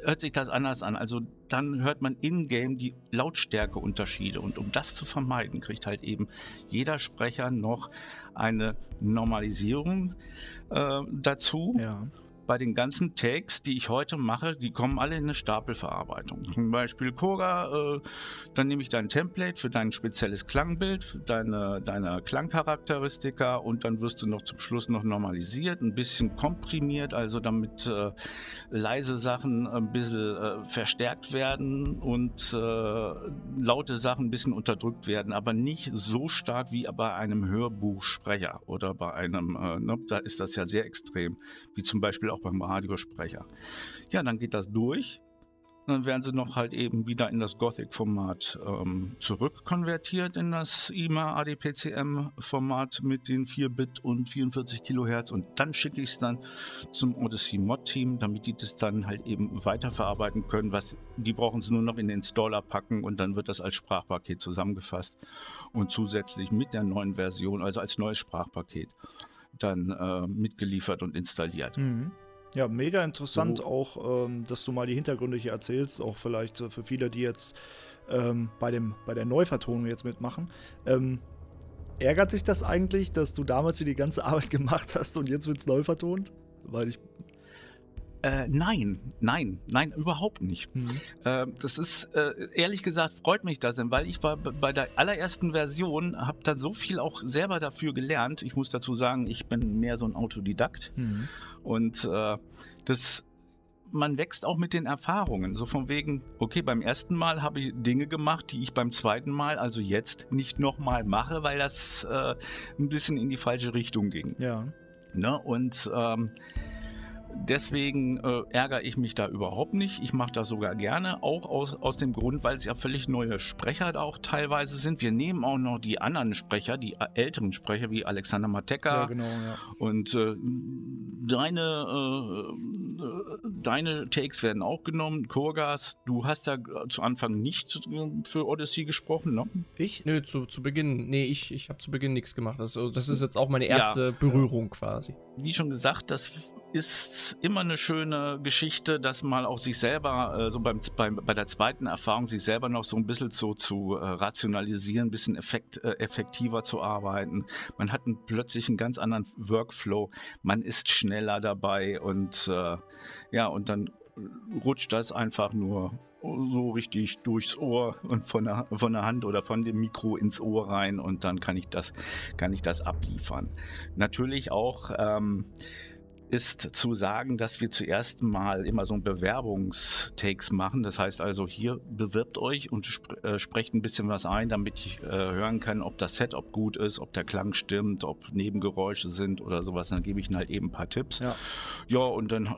hört sich das anders an. Also dann hört man in-game die Lautstärke-Unterschiede und um das zu vermeiden, kriegt halt eben jeder Sprecher noch eine Normalisierung äh, dazu. Ja bei den ganzen Tags, die ich heute mache, die kommen alle in eine Stapelverarbeitung. Zum Beispiel Koga, äh, dann nehme ich dein Template für dein spezielles Klangbild, für deine, deine Klangcharakteristika und dann wirst du noch zum Schluss noch normalisiert, ein bisschen komprimiert, also damit äh, leise Sachen ein bisschen äh, verstärkt werden und äh, laute Sachen ein bisschen unterdrückt werden, aber nicht so stark wie bei einem Hörbuchsprecher oder bei einem, äh, ne, da ist das ja sehr extrem, wie zum Beispiel auch beim Radiosprecher. Ja, dann geht das durch Dann werden sie noch halt eben wieder in das Gothic-Format ähm, zurückkonvertiert, in das IMA ADPCM-Format mit den 4-Bit und 44 Kilohertz. Und dann schicke ich es dann zum Odyssey Mod-Team, damit die das dann halt eben weiterverarbeiten können. Was, die brauchen sie nur noch in den Installer packen und dann wird das als Sprachpaket zusammengefasst und zusätzlich mit der neuen Version, also als neues Sprachpaket, dann äh, mitgeliefert und installiert. Mhm. Ja, mega interessant so. auch, ähm, dass du mal die Hintergründe hier erzählst, auch vielleicht äh, für viele, die jetzt ähm, bei, dem, bei der Neuvertonung jetzt mitmachen. Ähm, ärgert sich das eigentlich, dass du damals hier die ganze [LAUGHS] Arbeit gemacht hast und jetzt wird es neu vertont? Weil ich äh, nein, nein, nein, überhaupt nicht. Mhm. Äh, das ist, äh, ehrlich gesagt, freut mich das denn, weil ich bei, bei der allerersten Version habe dann so viel auch selber dafür gelernt. Ich muss dazu sagen, ich bin mehr so ein Autodidakt. Mhm. Und äh, das man wächst auch mit den Erfahrungen. So von wegen, okay, beim ersten Mal habe ich Dinge gemacht, die ich beim zweiten Mal, also jetzt, nicht nochmal mache, weil das äh, ein bisschen in die falsche Richtung ging. Ja. Ne? Und ähm, Deswegen äh, ärgere ich mich da überhaupt nicht. Ich mache das sogar gerne, auch aus, aus dem Grund, weil es ja völlig neue Sprecher da auch teilweise sind. Wir nehmen auch noch die anderen Sprecher, die älteren Sprecher wie Alexander Mateka. Ja, genau, ja. Und äh, deine, äh, deine Takes werden auch genommen. Kurgas, du hast ja zu Anfang nicht für Odyssey gesprochen, ne? Ich? Nö, zu, zu Beginn, nee, ich, ich habe zu Beginn nichts gemacht. Also, das ist jetzt auch meine erste ja. Berührung quasi. Wie schon gesagt, das ist immer eine schöne Geschichte, dass mal auch sich selber, äh, so beim, beim, bei der zweiten Erfahrung, sich selber noch so ein bisschen so zu äh, rationalisieren, ein bisschen effekt, äh, effektiver zu arbeiten. Man hat einen, plötzlich einen ganz anderen Workflow, man ist schneller dabei und äh, ja, und dann rutscht das einfach nur so richtig durchs Ohr und von der, von der Hand oder von dem Mikro ins Ohr rein und dann kann ich das, kann ich das abliefern. Natürlich auch ähm, ist zu sagen, dass wir zuerst mal immer so ein Bewerbungstakes machen. Das heißt also, hier bewirbt euch und sp äh, sprecht ein bisschen was ein, damit ich äh, hören kann, ob das Setup gut ist, ob der Klang stimmt, ob Nebengeräusche sind oder sowas. Dann gebe ich ihnen halt eben ein paar Tipps. Ja, ja und dann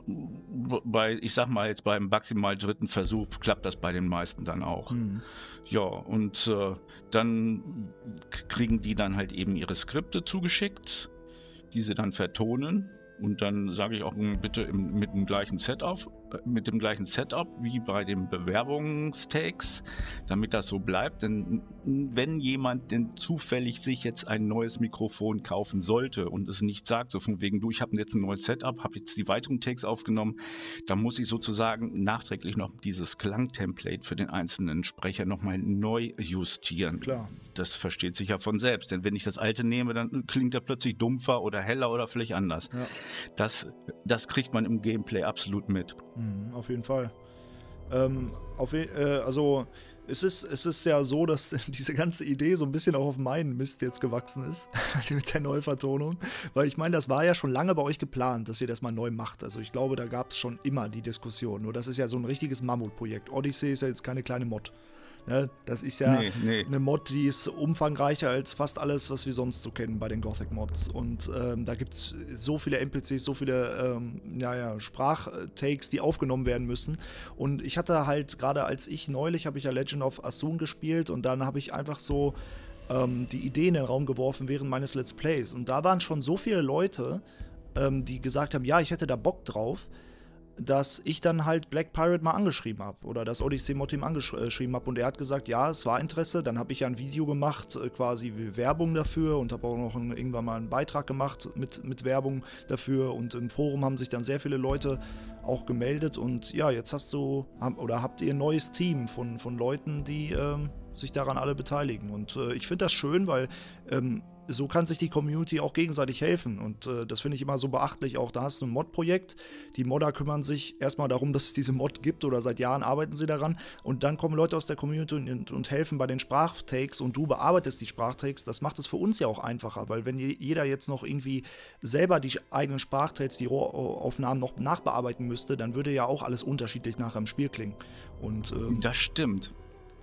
bei, ich sag mal jetzt beim maximal dritten Versuch klappt das bei den meisten dann auch. Mhm. Ja, und äh, dann kriegen die dann halt eben ihre Skripte zugeschickt, die sie dann vertonen und dann sage ich auch bitte im, mit dem gleichen Setup, äh, mit dem gleichen Setup wie bei den Bewerbungstakes, damit das so bleibt. Denn wenn jemand denn zufällig sich jetzt ein neues Mikrofon kaufen sollte und es nicht sagt, so von wegen, du, ich habe jetzt ein neues Setup, habe jetzt die weiteren Takes aufgenommen, dann muss ich sozusagen nachträglich noch dieses Klangtemplate für den einzelnen Sprecher nochmal neu justieren. Klar. Das versteht sich ja von selbst. Denn wenn ich das alte nehme, dann klingt er plötzlich dumpfer oder heller oder vielleicht anders. Ja. Das, das kriegt man im Gameplay absolut mit. Mhm, auf jeden Fall. Ähm, auf, äh, also es ist, es ist ja so, dass [LAUGHS] diese ganze Idee so ein bisschen auch auf meinen Mist jetzt gewachsen ist, [LAUGHS] mit der Neuvertonung. Weil ich meine, das war ja schon lange bei euch geplant, dass ihr das mal neu macht. Also ich glaube, da gab es schon immer die Diskussion. Nur das ist ja so ein richtiges Mammutprojekt. Odyssey ist ja jetzt keine kleine Mod. Ne? Das ist ja nee, nee. eine Mod, die ist umfangreicher als fast alles, was wir sonst so kennen bei den Gothic-Mods. Und ähm, da gibt es so viele NPCs, so viele ähm, ja, ja, Sprachtakes, die aufgenommen werden müssen. Und ich hatte halt, gerade als ich neulich, habe ich ja Legend of Asun gespielt und dann habe ich einfach so ähm, die Idee in den Raum geworfen während meines Let's Plays. Und da waren schon so viele Leute, ähm, die gesagt haben, ja, ich hätte da Bock drauf dass ich dann halt Black Pirate mal angeschrieben habe oder das Odyssey Mod Team angeschrieben habe und er hat gesagt, ja, es war Interesse. Dann habe ich ja ein Video gemacht, äh, quasi Werbung dafür und habe auch noch ein, irgendwann mal einen Beitrag gemacht mit, mit Werbung dafür und im Forum haben sich dann sehr viele Leute auch gemeldet und ja, jetzt hast du oder habt ihr ein neues Team von, von Leuten, die ähm, sich daran alle beteiligen und äh, ich finde das schön, weil ähm, so kann sich die Community auch gegenseitig helfen. Und äh, das finde ich immer so beachtlich. Auch da hast du ein Mod-Projekt. Die Modder kümmern sich erstmal darum, dass es diese Mod gibt oder seit Jahren arbeiten sie daran. Und dann kommen Leute aus der Community und, und helfen bei den Sprachtakes und du bearbeitest die Sprachtakes. Das macht es für uns ja auch einfacher, weil wenn jeder jetzt noch irgendwie selber die eigenen Sprachtakes, die Rohaufnahmen noch nachbearbeiten müsste, dann würde ja auch alles unterschiedlich nachher im Spiel klingen. Und, ähm, das stimmt.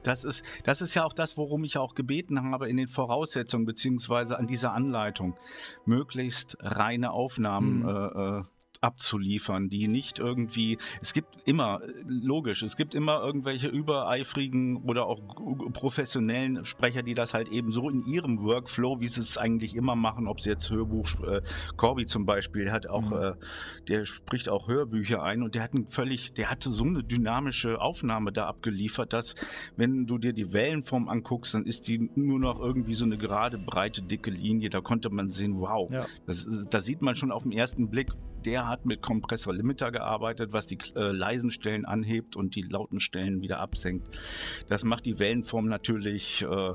Das ist, das ist ja auch das, worum ich auch gebeten habe in den Voraussetzungen beziehungsweise an dieser Anleitung, möglichst reine Aufnahmen mhm. äh, äh abzuliefern, die nicht irgendwie, es gibt immer, logisch, es gibt immer irgendwelche übereifrigen oder auch professionellen Sprecher, die das halt eben so in ihrem Workflow, wie sie es eigentlich immer machen, ob sie jetzt Hörbuch, äh, Corby zum Beispiel, hat auch, mhm. äh, der spricht auch Hörbücher ein und der hat einen völlig, der hatte so eine dynamische Aufnahme da abgeliefert, dass wenn du dir die Wellenform anguckst, dann ist die nur noch irgendwie so eine gerade, breite, dicke Linie, da konnte man sehen, wow, ja. das, da sieht man schon auf den ersten Blick, der hat mit Kompressor Limiter gearbeitet, was die äh, leisen Stellen anhebt und die lauten Stellen wieder absenkt. Das macht die Wellenform natürlich äh,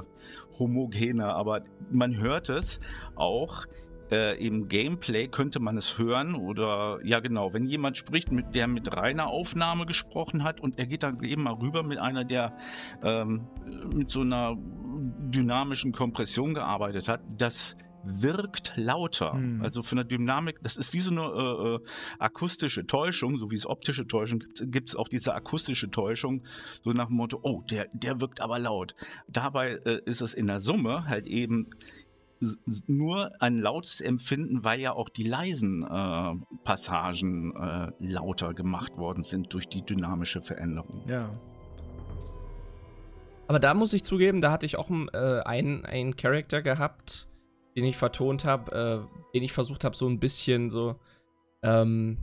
homogener, aber man hört es auch. Äh, Im Gameplay könnte man es hören oder ja genau, wenn jemand spricht, mit der mit reiner Aufnahme gesprochen hat und er geht dann eben mal rüber mit einer, der ähm, mit so einer dynamischen Kompression gearbeitet hat, das wirkt lauter. Hm. Also von der Dynamik, das ist wie so eine äh, äh akustische Täuschung, so wie es optische Täuschung gibt, gibt es auch diese akustische Täuschung, so nach dem Motto, oh, der, der wirkt aber laut. Dabei äh, ist es in der Summe halt eben nur ein lautes Empfinden, weil ja auch die leisen äh, Passagen äh, lauter gemacht worden sind durch die dynamische Veränderung. Ja. Aber da muss ich zugeben, da hatte ich auch äh, einen, einen Charakter gehabt, den ich vertont habe, äh, den ich versucht habe, so ein bisschen so, ähm,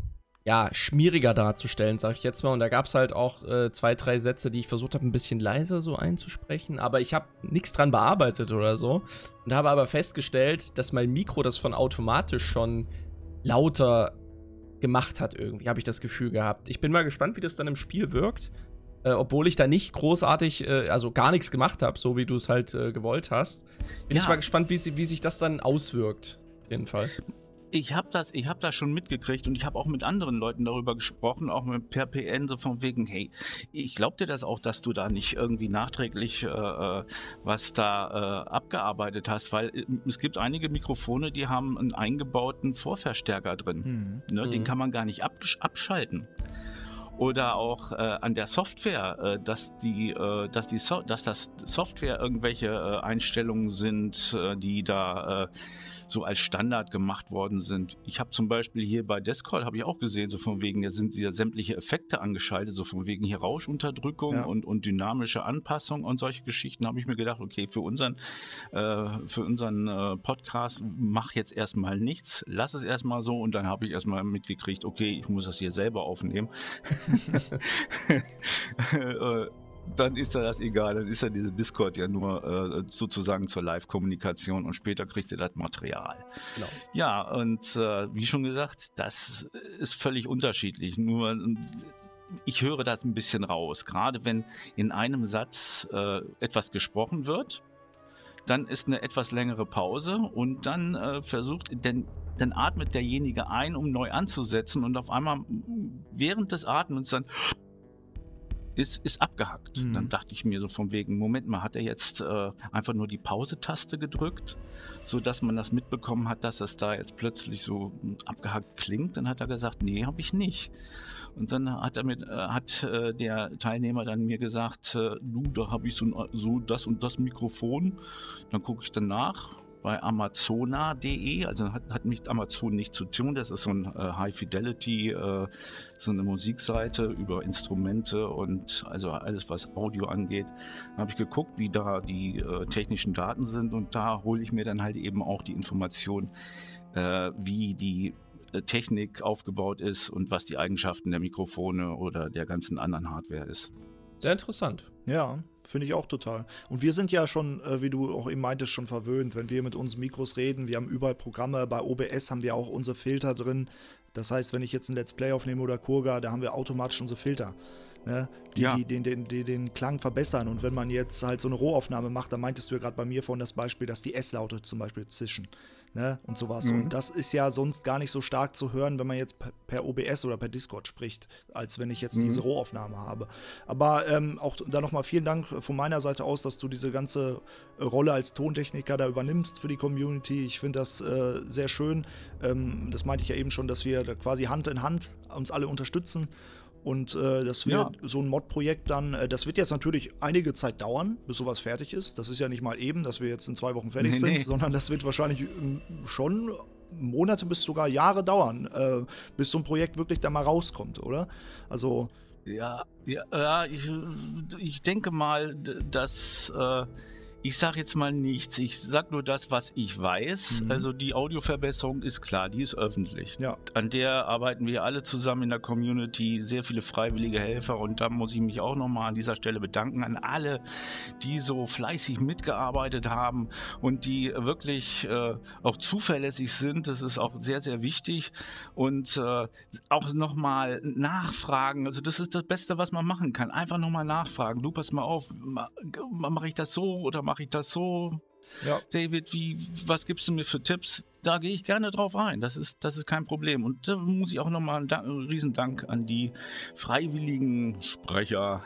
ja, schmieriger darzustellen, sag ich jetzt mal. Und da gab es halt auch äh, zwei, drei Sätze, die ich versucht habe, ein bisschen leiser so einzusprechen. Aber ich habe nichts dran bearbeitet oder so. Und habe aber festgestellt, dass mein Mikro das von automatisch schon lauter gemacht hat irgendwie, habe ich das Gefühl gehabt. Ich bin mal gespannt, wie das dann im Spiel wirkt. Äh, obwohl ich da nicht großartig, äh, also gar nichts gemacht habe, so wie du es halt äh, gewollt hast. Bin ja. ich mal gespannt, wie, wie sich das dann auswirkt. Auf jeden Fall. Ich habe das, ich das schon mitgekriegt und ich habe auch mit anderen Leuten darüber gesprochen, auch mit per PN so von wegen, hey, ich glaube dir das auch, dass du da nicht irgendwie nachträglich äh, äh was da äh, abgearbeitet hast, weil äh, es gibt einige Mikrofone, die haben einen eingebauten Vorverstärker drin. Mhm. Ne, den mhm. kann man gar nicht abschalten oder auch äh, an der Software, äh, dass die, äh, dass die so dass das Software irgendwelche äh, Einstellungen sind, äh, die da äh, so als Standard gemacht worden sind. Ich habe zum Beispiel hier bei Discord habe ich auch gesehen, so von wegen, da sind ja sämtliche Effekte angeschaltet, so von wegen hier Rauschunterdrückung ja. und, und dynamische Anpassung und solche Geschichten. habe ich mir gedacht, okay, für unseren, äh, für unseren äh, Podcast mach jetzt erstmal nichts, lass es erstmal so und dann habe ich erstmal mitgekriegt, okay, ich muss das hier selber aufnehmen. [LAUGHS] dann ist da das egal. Dann ist ja diese Discord ja nur äh, sozusagen zur Live-Kommunikation und später kriegt ihr das Material. Genau. Ja, und äh, wie schon gesagt, das ist völlig unterschiedlich. Nur ich höre das ein bisschen raus. Gerade wenn in einem Satz äh, etwas gesprochen wird, dann ist eine etwas längere Pause und dann äh, versucht, denn dann atmet derjenige ein, um neu anzusetzen und auf einmal während des Atmens dann ist, ist abgehackt. Mhm. Dann dachte ich mir so von wegen, Moment mal, hat er jetzt äh, einfach nur die Pause-Taste gedrückt, sodass man das mitbekommen hat, dass es da jetzt plötzlich so abgehackt klingt. Dann hat er gesagt, nee, habe ich nicht. Und dann hat er mit, äh, hat äh, der Teilnehmer dann mir gesagt, äh, du, da habe ich so, so das und das Mikrofon. Dann gucke ich dann nach bei Amazona.de, also hat, hat mit Amazon nichts zu tun, das ist so ein äh, High Fidelity, äh, so eine Musikseite über Instrumente und also alles, was Audio angeht. Da habe ich geguckt, wie da die äh, technischen Daten sind und da hole ich mir dann halt eben auch die Information, äh, wie die äh, Technik aufgebaut ist und was die Eigenschaften der Mikrofone oder der ganzen anderen Hardware ist. Sehr interessant. Ja, finde ich auch total. Und wir sind ja schon, äh, wie du auch eben meintest, schon verwöhnt, wenn wir mit uns Mikros reden. Wir haben überall Programme. Bei OBS haben wir auch unsere Filter drin. Das heißt, wenn ich jetzt ein Let's Play aufnehme oder Kurga, da haben wir automatisch unsere Filter. Ne, die, ja. die, den, den, den, den Klang verbessern. Und wenn man jetzt halt so eine Rohaufnahme macht, dann meintest du ja gerade bei mir vorhin das Beispiel, dass die S-Laute zum Beispiel zischen ne? und sowas. Mhm. Und das ist ja sonst gar nicht so stark zu hören, wenn man jetzt per OBS oder per Discord spricht, als wenn ich jetzt mhm. diese Rohaufnahme habe. Aber ähm, auch da nochmal vielen Dank von meiner Seite aus, dass du diese ganze Rolle als Tontechniker da übernimmst für die Community. Ich finde das äh, sehr schön. Ähm, das meinte ich ja eben schon, dass wir da quasi Hand in Hand uns alle unterstützen und äh, das wird ja. so ein Mod-Projekt dann, äh, das wird jetzt natürlich einige Zeit dauern, bis sowas fertig ist. Das ist ja nicht mal eben, dass wir jetzt in zwei Wochen fertig nee, sind, nee. sondern das wird wahrscheinlich äh, schon Monate bis sogar Jahre dauern, äh, bis so ein Projekt wirklich da mal rauskommt, oder? Also. Ja, ja, ja ich, ich denke mal, dass. Ich sage jetzt mal nichts. Ich sage nur das, was ich weiß. Mhm. Also die Audioverbesserung ist klar, die ist öffentlich. Ja. An der arbeiten wir alle zusammen in der Community, sehr viele freiwillige Helfer. Und da muss ich mich auch nochmal an dieser Stelle bedanken an alle, die so fleißig mitgearbeitet haben und die wirklich äh, auch zuverlässig sind. Das ist auch sehr, sehr wichtig. Und äh, auch nochmal nachfragen. Also das ist das Beste, was man machen kann. Einfach nochmal nachfragen. Du pass mal auf, mache ich das so oder mache ich das so? Ja. David, wie, was gibst du mir für Tipps? Da gehe ich gerne drauf ein. Das ist, das ist kein Problem. Und da muss ich auch nochmal einen, einen Riesendank an die freiwilligen Sprecher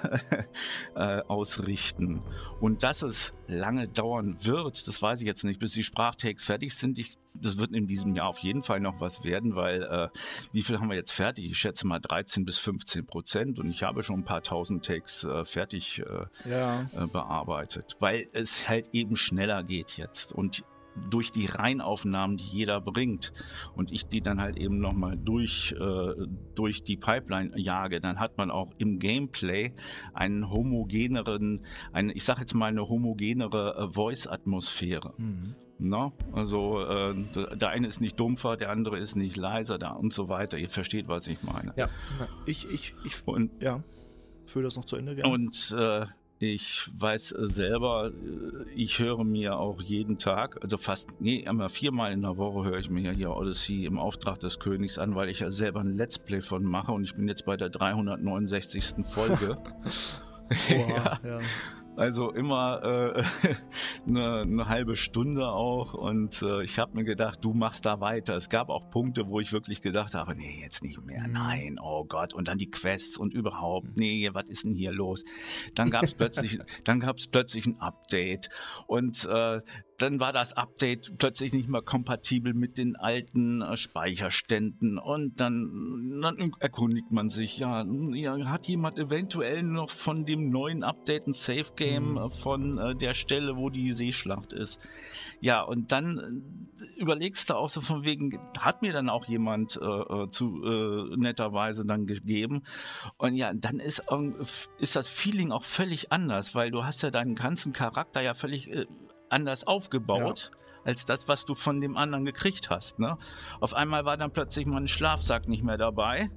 [LAUGHS] äh, ausrichten. Und dass es lange dauern wird, das weiß ich jetzt nicht, bis die Sprachtags fertig sind. Ich das wird in diesem Jahr auf jeden Fall noch was werden, weil äh, wie viel haben wir jetzt fertig? Ich schätze mal 13 bis 15 Prozent und ich habe schon ein paar tausend Takes äh, fertig äh, ja. Äh, bearbeitet, weil es halt eben schneller geht jetzt und durch die Reinaufnahmen, die jeder bringt und ich die dann halt eben nochmal durch, äh, durch die Pipeline jage, dann hat man auch im Gameplay einen homogeneren, eine, ich sag jetzt mal eine homogenere äh, Voice-Atmosphäre. Mhm. No? Also äh, der eine ist nicht dumpfer, der andere ist nicht leiser da und so weiter. Ihr versteht, was ich meine. Ja, ich, ich, ich und, ja, führe das noch zu Ende gerne. Und äh, ich weiß äh, selber, äh, ich höre mir auch jeden Tag, also fast, nee, immer viermal in der Woche höre ich mir hier Odyssey im Auftrag des Königs an, weil ich ja selber ein Let's Play von mache und ich bin jetzt bei der 369. Folge. [LAUGHS] [LAUGHS] Boah, ja. ja. Also immer äh, eine, [LAUGHS] eine, halbe Stunde auch. Und äh, ich habe mir gedacht, du machst da weiter. Es gab auch Punkte, wo ich wirklich gedacht habe, nee, jetzt nicht mehr. Mhm. Nein, oh Gott. Und dann die Quests und überhaupt, mhm. nee, was ist denn hier los? Dann gab es plötzlich, [LAUGHS] dann gab es plötzlich ein Update. Und äh, dann war das Update plötzlich nicht mehr kompatibel mit den alten äh, Speicherständen und dann, dann, erkundigt man sich, ja, ja, hat jemand eventuell noch von dem neuen Update ein Safe Game mhm. von äh, der Stelle, wo die Seeschlacht ist? Ja, und dann äh, überlegst du auch so von wegen, hat mir dann auch jemand äh, äh zu äh, netterweise dann gegeben. Und ja, dann ist, ist das Feeling auch völlig anders, weil du hast ja deinen ganzen Charakter ja völlig anders aufgebaut. Ja. Als das, was du von dem anderen gekriegt hast. Ne? Auf einmal war dann plötzlich mal ein Schlafsack nicht mehr dabei.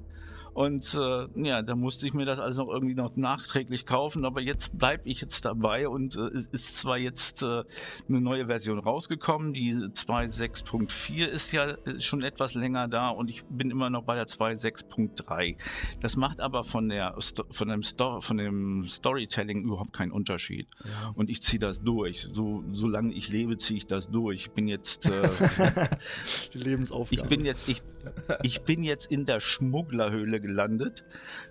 Und äh, ja, da musste ich mir das alles noch irgendwie noch nachträglich kaufen. Aber jetzt bleibe ich jetzt dabei und äh, ist zwar jetzt äh, eine neue Version rausgekommen. Die 2.6.4 ist ja schon etwas länger da und ich bin immer noch bei der 2.6.3. Das macht aber von, der, von, dem, Sto von dem Storytelling überhaupt keinen Unterschied. Ja. Und ich ziehe das durch. So, solange ich lebe, ziehe ich das durch. Ich bin jetzt. Äh, [LAUGHS] Die Lebensaufgabe. Ich bin jetzt, ich, ich bin jetzt in der Schmugglerhöhle gelandet.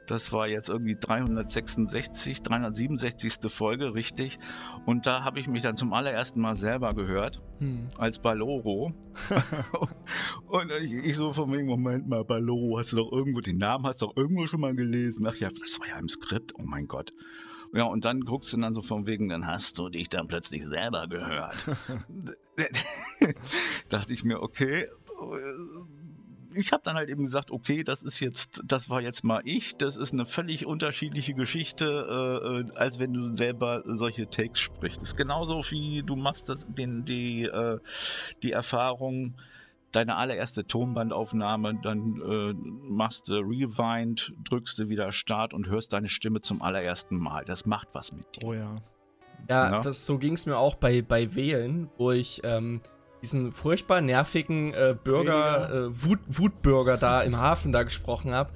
Das war jetzt irgendwie 366, 367. Folge, richtig. Und da habe ich mich dann zum allerersten Mal selber gehört, hm. als Baloro. [LAUGHS] und ich, ich, so von wegen, Moment mal, Baloro, hast du doch irgendwo, den Namen hast du doch irgendwo schon mal gelesen. Ach ja, das war ja im Skript, oh mein Gott. Ja, und dann guckst du dann so von wegen, dann hast du dich dann plötzlich selber gehört. [LAUGHS] [LAUGHS] Dachte ich mir, okay, ich habe dann halt eben gesagt, okay, das ist jetzt, das war jetzt mal ich, das ist eine völlig unterschiedliche Geschichte, äh, äh als wenn du selber solche Takes sprichst. Das ist genauso wie du machst das, den, die, äh, die Erfahrung, deine allererste Tonbandaufnahme, dann äh, machst du Rewind, drückst du wieder Start und hörst deine Stimme zum allerersten Mal. Das macht was mit dir. Oh ja. Ja, ja? Das, so ging es mir auch bei, bei Wählen, wo ich ähm, diesen furchtbar nervigen äh, Bürger, äh, Wut, Wutbürger da im Hafen da gesprochen habe.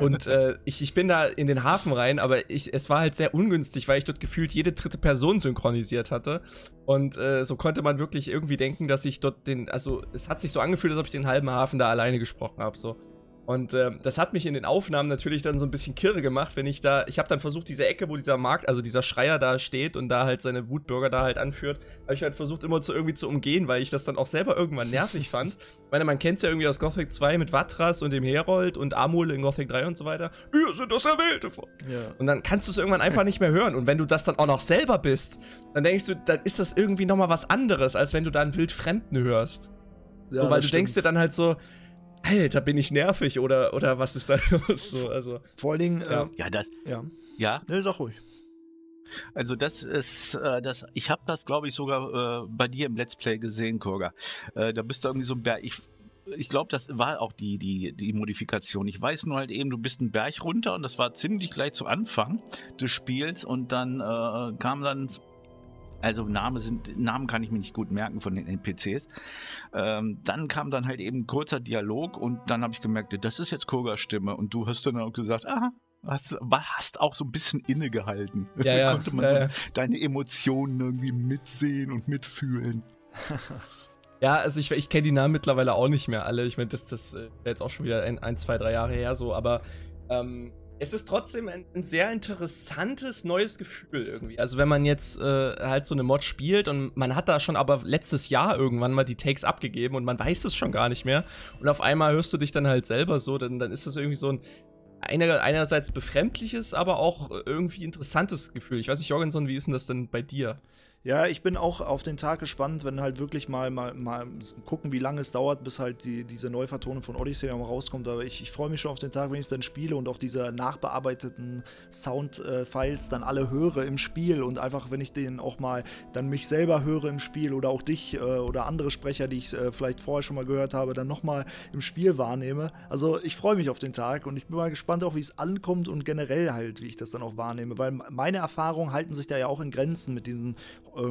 Und äh, ich, ich bin da in den Hafen rein, aber ich, es war halt sehr ungünstig, weil ich dort gefühlt jede dritte Person synchronisiert hatte. Und äh, so konnte man wirklich irgendwie denken, dass ich dort den, also es hat sich so angefühlt, als ob ich den halben Hafen da alleine gesprochen habe. So. Und äh, das hat mich in den Aufnahmen natürlich dann so ein bisschen kirre gemacht, wenn ich da, ich habe dann versucht, diese Ecke, wo dieser Markt, also dieser Schreier da steht und da halt seine Wutbürger da halt anführt, habe ich halt versucht immer zu irgendwie zu umgehen, weil ich das dann auch selber irgendwann nervig [LAUGHS] fand. Ich meine, man kennt es ja irgendwie aus Gothic 2 mit Vatras und dem Herold und Amul in Gothic 3 und so weiter. Wir sind das Erwählte von. Ja. Und dann kannst du es irgendwann einfach nicht mehr hören. Und wenn du das dann auch noch selber bist, dann denkst du, dann ist das irgendwie nochmal was anderes, als wenn du da einen Wildfremden hörst. Ja, so, weil du stimmt. denkst dir dann halt so, Alter, bin ich nervig oder, oder was ist da [LAUGHS] los? So, also, Vor allen Dingen, ja, äh, ja das. Ja. Ja? Nee, sag ruhig. Also das ist, äh, das, ich habe das, glaube ich, sogar äh, bei dir im Let's Play gesehen, Kurga. Äh, da bist du irgendwie so ein Berg. Ich, ich glaube, das war auch die, die, die Modifikation. Ich weiß nur halt eben, du bist einen Berg runter und das war ziemlich gleich zu Anfang des Spiels und dann äh, kam dann also Name sind, Namen kann ich mir nicht gut merken von den NPCs. Ähm, dann kam dann halt eben ein kurzer Dialog und dann habe ich gemerkt, das ist jetzt Kurgas Stimme und du hast dann auch gesagt, aha, Hast, hast auch so ein bisschen innegehalten. Ja, ja. [LAUGHS] Konnte man ja, so deine Emotionen irgendwie mitsehen und mitfühlen. [LAUGHS] ja, also ich, ich kenne die Namen mittlerweile auch nicht mehr alle. Ich meine, das, das wäre jetzt auch schon wieder ein, ein, zwei, drei Jahre her so, aber ähm, es ist trotzdem ein, ein, sehr interessantes neues Gefühl irgendwie. Also wenn man jetzt äh, halt so eine Mod spielt und man hat da schon aber letztes Jahr irgendwann mal die Takes abgegeben und man weiß es schon gar nicht mehr und auf einmal hörst du dich dann halt selber so, dann, dann ist das irgendwie so ein einer, einerseits befremdliches, aber auch irgendwie interessantes Gefühl. Ich weiß nicht, Jorgenson, wie ist denn das denn bei dir? Ja, ich bin auch auf den Tag gespannt, wenn halt wirklich mal, mal, mal gucken, wie lange es dauert, bis halt die, diese Neuvertonung von Odyssey nochmal rauskommt. Aber ich, ich freue mich schon auf den Tag, wenn ich es dann spiele und auch diese nachbearbeiteten Soundfiles dann alle höre im Spiel und einfach, wenn ich den auch mal dann mich selber höre im Spiel oder auch dich äh, oder andere Sprecher, die ich äh, vielleicht vorher schon mal gehört habe, dann nochmal im Spiel wahrnehme. Also ich freue mich auf den Tag und ich bin mal gespannt auch, wie es ankommt und generell halt, wie ich das dann auch wahrnehme, weil meine Erfahrungen halten sich da ja auch in Grenzen mit diesen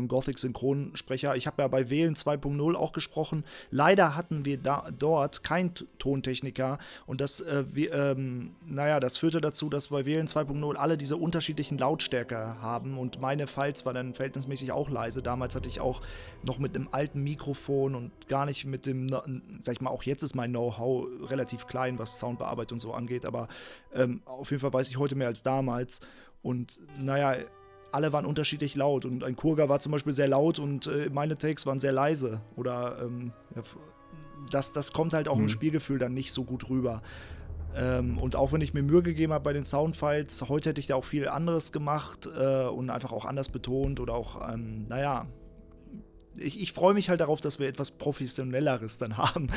Gothic-Synchronsprecher. Ich habe ja bei Wählen 2.0 auch gesprochen. Leider hatten wir da, dort keinen Tontechniker und das, äh, wir, ähm, naja, das führte dazu, dass bei Wählen 2.0 alle diese unterschiedlichen Lautstärke haben und meine Files war dann verhältnismäßig auch leise. Damals hatte ich auch noch mit einem alten Mikrofon und gar nicht mit dem, sag ich mal, auch jetzt ist mein Know-how relativ klein, was Soundbearbeitung so angeht, aber ähm, auf jeden Fall weiß ich heute mehr als damals. Und naja, alle waren unterschiedlich laut und ein Kurga war zum Beispiel sehr laut und äh, meine Takes waren sehr leise. Oder ähm, ja, das, das kommt halt auch mhm. im Spielgefühl dann nicht so gut rüber. Ähm, und auch wenn ich mir Mühe gegeben habe bei den Soundfiles, heute hätte ich da auch viel anderes gemacht äh, und einfach auch anders betont oder auch, ähm, naja, ich, ich freue mich halt darauf, dass wir etwas Professionelleres dann [LAUGHS] haben,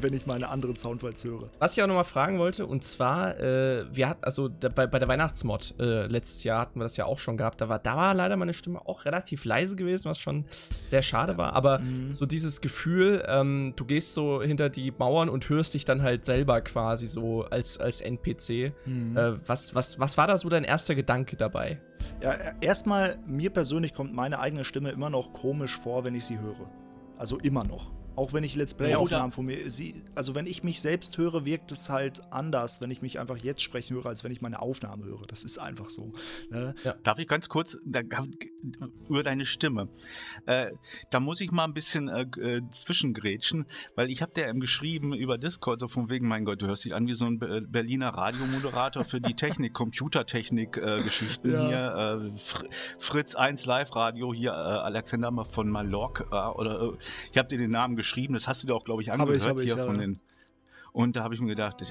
wenn ich meine anderen Soundfiles höre. Was ich auch nochmal fragen wollte, und zwar, äh, wir hatten, also da, bei, bei der Weihnachtsmod äh, letztes Jahr hatten wir das ja auch schon gehabt, da war, da war leider meine Stimme auch relativ leise gewesen, was schon sehr schade war, aber mhm. so dieses Gefühl, ähm, du gehst so hinter die Mauern und hörst dich dann halt selber quasi so als, als NPC. Mhm. Äh, was, was, was war da so dein erster Gedanke dabei? Ja, erstmal, mir persönlich kommt meine eigene Stimme immer noch komisch vor, wenn ich sie höre. Also immer noch. Auch wenn ich Let's Play-Aufnahmen von mir, sie, also wenn ich mich selbst höre, wirkt es halt anders, wenn ich mich einfach jetzt sprechen höre, als wenn ich meine Aufnahme höre. Das ist einfach so. Ne? Ja. Darf ich ganz kurz da, über deine Stimme? Äh, da muss ich mal ein bisschen äh, äh zwischengrätschen, weil ich habe dir eben geschrieben über Discord, so von wegen, mein Gott, du hörst dich an wie so ein Berliner Radiomoderator für die Technik, Computertechnik-Geschichten äh, ja. hier. Äh, Fr Fritz 1 Live-Radio hier, Alexander von Mallorca, oder ich habe dir den Namen geschrieben das hast du dir auch, glaube ich, angehört ich, hab hier ich, von den. Und da habe ich mir gedacht,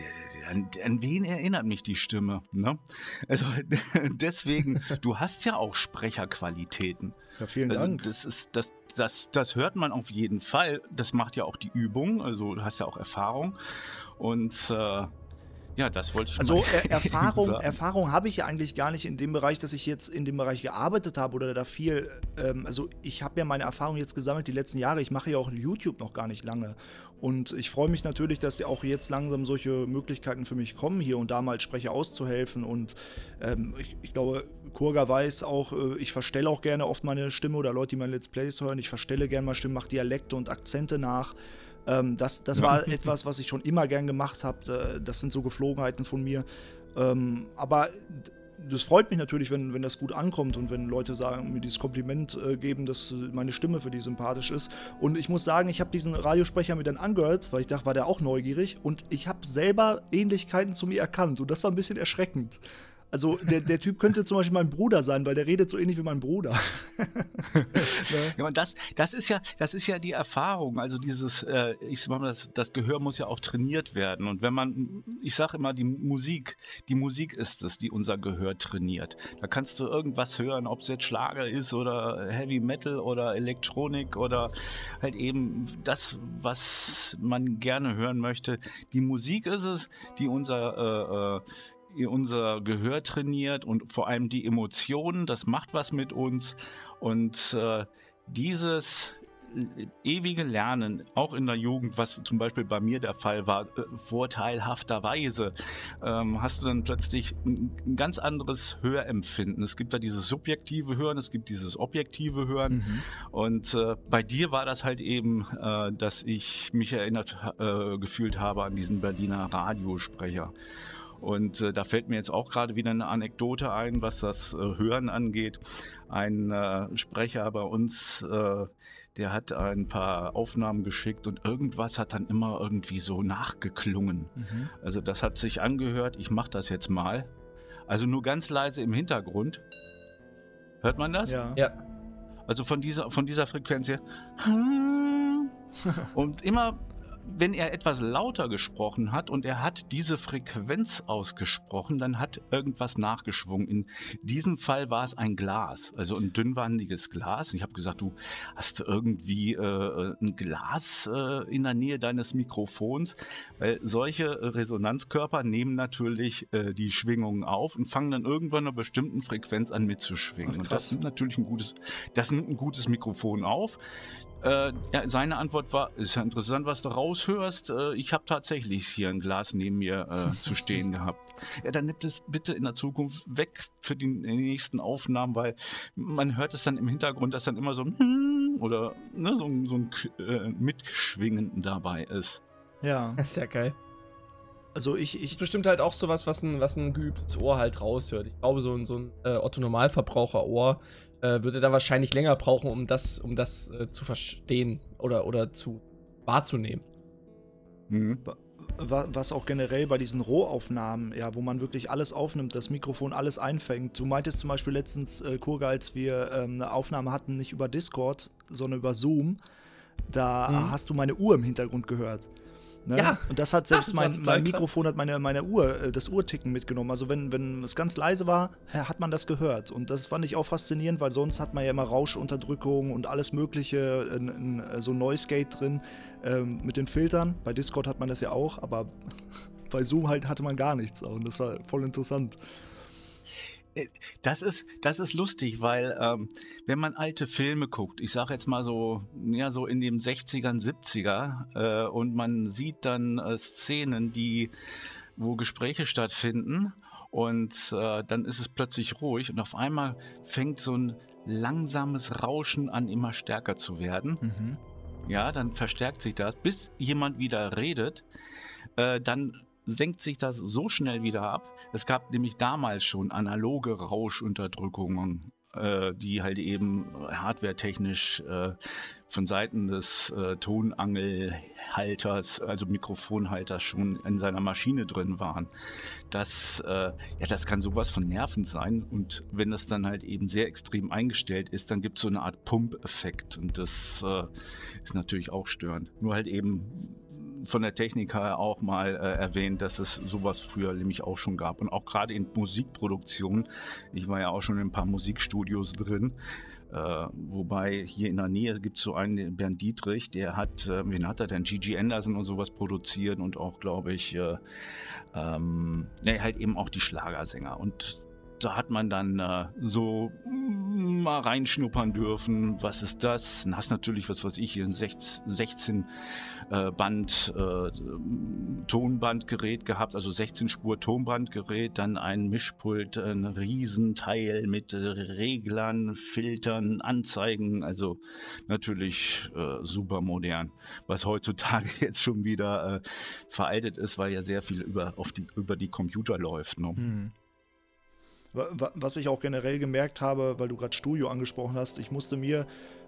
an, an, wen erinnert mich die Stimme? Ne? Also [LAUGHS] deswegen, du hast ja auch Sprecherqualitäten. Ja, vielen also, Dank. Das ist, das, das, das hört man auf jeden Fall. Das macht ja auch die Übung. Also du hast ja auch Erfahrung. Und äh, ja, das wollte ich Also er [LAUGHS] Erfahrung, Erfahrung habe ich ja eigentlich gar nicht in dem Bereich, dass ich jetzt in dem Bereich gearbeitet habe oder da viel. Ähm, also ich habe ja meine Erfahrung jetzt gesammelt die letzten Jahre. Ich mache ja auch YouTube noch gar nicht lange. Und ich freue mich natürlich, dass auch jetzt langsam solche Möglichkeiten für mich kommen, hier und da mal Sprecher auszuhelfen. Und ähm, ich, ich, glaube, Kurga weiß auch, äh, ich verstelle auch gerne oft meine Stimme oder Leute, die meine Let's Plays hören. Ich verstelle gerne mal Stimmen, mache Dialekte und Akzente nach. Ähm, das das war [LAUGHS] etwas, was ich schon immer gern gemacht habe. Das sind so Geflogenheiten von mir. Ähm, aber das freut mich natürlich, wenn, wenn das gut ankommt und wenn Leute sagen, mir dieses Kompliment äh, geben, dass meine Stimme für die sympathisch ist. Und ich muss sagen, ich habe diesen Radiosprecher mir dann angehört, weil ich dachte, war der auch neugierig. Und ich habe selber Ähnlichkeiten zu mir erkannt. Und das war ein bisschen erschreckend. Also der, der Typ könnte zum Beispiel mein Bruder sein, weil der redet so ähnlich wie mein Bruder. [LAUGHS] ja, und das, das ist ja, das ist ja die Erfahrung. Also dieses, äh, ich sag mal, das, das Gehör muss ja auch trainiert werden. Und wenn man, ich sage immer, die Musik, die Musik ist es, die unser Gehör trainiert. Da kannst du irgendwas hören, ob es jetzt Schlager ist oder Heavy Metal oder Elektronik oder halt eben das, was man gerne hören möchte. Die Musik ist es, die unser äh, äh unser Gehör trainiert und vor allem die Emotionen, das macht was mit uns. Und äh, dieses ewige Lernen, auch in der Jugend, was zum Beispiel bei mir der Fall war, äh, vorteilhafterweise, ähm, hast du dann plötzlich ein, ein, ganz anderes Hörempfinden. Es gibt da dieses subjektive Hören, es gibt dieses objektive Hören. Mhm. Und äh, bei dir war das halt eben, äh, dass ich mich erinnert äh, gefühlt habe an diesen Berliner Radiosprecher. Und äh, da fällt mir jetzt auch gerade wieder eine Anekdote ein, was das äh, Hören angeht. Ein äh, Sprecher bei uns, äh, der hat ein paar Aufnahmen geschickt und irgendwas hat dann immer irgendwie so nachgeklungen. Mhm. Also das hat sich angehört, ich mache das jetzt mal. Also nur ganz leise im Hintergrund. Hört man das? Ja. ja. Also von dieser, von dieser Frequenz hier. [LAUGHS] Und immer wenn er etwas lauter gesprochen hat und er hat diese Frequenz ausgesprochen, dann hat irgendwas nachgeschwungen. In diesem Fall war es ein Glas, also ein dünnwandiges Glas. Und ich habe gesagt, du hast irgendwie äh, ein Glas äh, in der Nähe deines Mikrofons, weil solche Resonanzkörper nehmen natürlich äh, die Schwingungen auf und fangen dann irgendwann einer bestimmten Frequenz an mitzuschwingen. Ach, und das nimmt natürlich ein gutes, das nimmt ein gutes Mikrofon auf. Äh, ja, seine Antwort war, ist ja interessant, was du raushörst. Äh, ich habe tatsächlich hier ein Glas neben mir äh, zu stehen [LAUGHS] gehabt. Ja, dann nimmt es bitte in der Zukunft weg für die, nächsten Aufnahmen, weil man hört es dann im Hintergrund, dass dann immer so ein oder ne, so, so ein äh, Mitschwingen dabei ist. Ja. [LAUGHS] Das ist ja geil. Also ich, ich. Das ist bestimmt halt auch so was, was ein, was ein geübtes Ohr halt raushört. Ich glaube, so ein, so ein äh, Otto-Normalverbraucher-Ohr äh, würde da wahrscheinlich länger brauchen, um das, um das äh, zu verstehen oder, oder zu wahrzunehmen. Mhm. Was auch generell bei diesen Rohaufnahmen, ja, wo man wirklich alles aufnimmt, das Mikrofon alles einfängt. Du meintest zum Beispiel letztens, äh, Kurga, als wir ähm, eine Aufnahme hatten, nicht über Discord, sondern über Zoom, da mhm. hast du meine Uhr im Hintergrund gehört. Ne? Ja. Und das hat selbst das mein, mein Mikrofon hat meine, meine Uhr, äh, das Uhrticken mitgenommen. Also wenn, wenn es ganz leise war, hat man das gehört. Und das fand ich auch faszinierend, weil sonst hat man ja immer Rauschunterdrückung und alles mögliche, in, in, äh, so Noise Gate drin ähm, mit den Filtern. Bei Discord hat man das ja auch, aber [LAUGHS] bei Zoom halt hatte man gar nichts. Und das war voll interessant. Äh, das ist, das ist lustig, weil ähm, wenn man alte Filme guckt, ich sage jetzt mal so, ja, so in den 60ern, 70er, äh, und man sieht dann äh, Szenen, die, wo Gespräche stattfinden, und äh, dann ist es plötzlich ruhig und auf einmal fängt so ein langsames Rauschen an, immer stärker zu werden. Mhm. Ja, dann verstärkt sich das, bis jemand wieder redet. Äh, dann senkt sich das so schnell wieder ab. Es gab nämlich damals schon analoge Rauschunterdrückungen, äh, die halt eben hardwaretechnisch äh, von Seiten des äh, Tonangelhalters, also Mikrofonhalters, schon in seiner Maschine drin waren. Das, äh, ja, das kann sowas von nervend sein. Und wenn das dann halt eben sehr extrem eingestellt ist, dann gibt es so eine Art Pumpeffekt. Und das äh, ist natürlich auch störend. Nur halt eben von der Technik her auch mal äh, erwähnt, dass es sowas früher nämlich auch schon gab. Und auch gerade in Musikproduktionen. Ich war ja auch schon in ein paar Musikstudios drin. Äh, wobei hier in der Nähe gibt es so einen, Bernd Dietrich, der hat, äh, wen hat er denn? Gigi Anderson und sowas produziert und auch, glaube ich, äh, ähm, ne, halt eben auch die Schlagersänger. Und da hat man dann äh, so mm, mal reinschnuppern dürfen. Was ist das? Dann hast natürlich, was weiß ich, ein 16, äh, Band äh, Tonbandgerät gehabt, also 16 Spur Tonbandgerät, dann ein Mischpult, ein Riesenteil mit Reglern, Filtern, Anzeigen, also natürlich äh, super modern, was heutzutage [LAUGHS] jetzt schon wieder äh, veraltet ist, weil ja sehr viel über, auf die, über die Computer läuft. Ne? Hm. Was ich auch generell gemerkt habe, weil du gerade Studio angesprochen hast, ich musste mir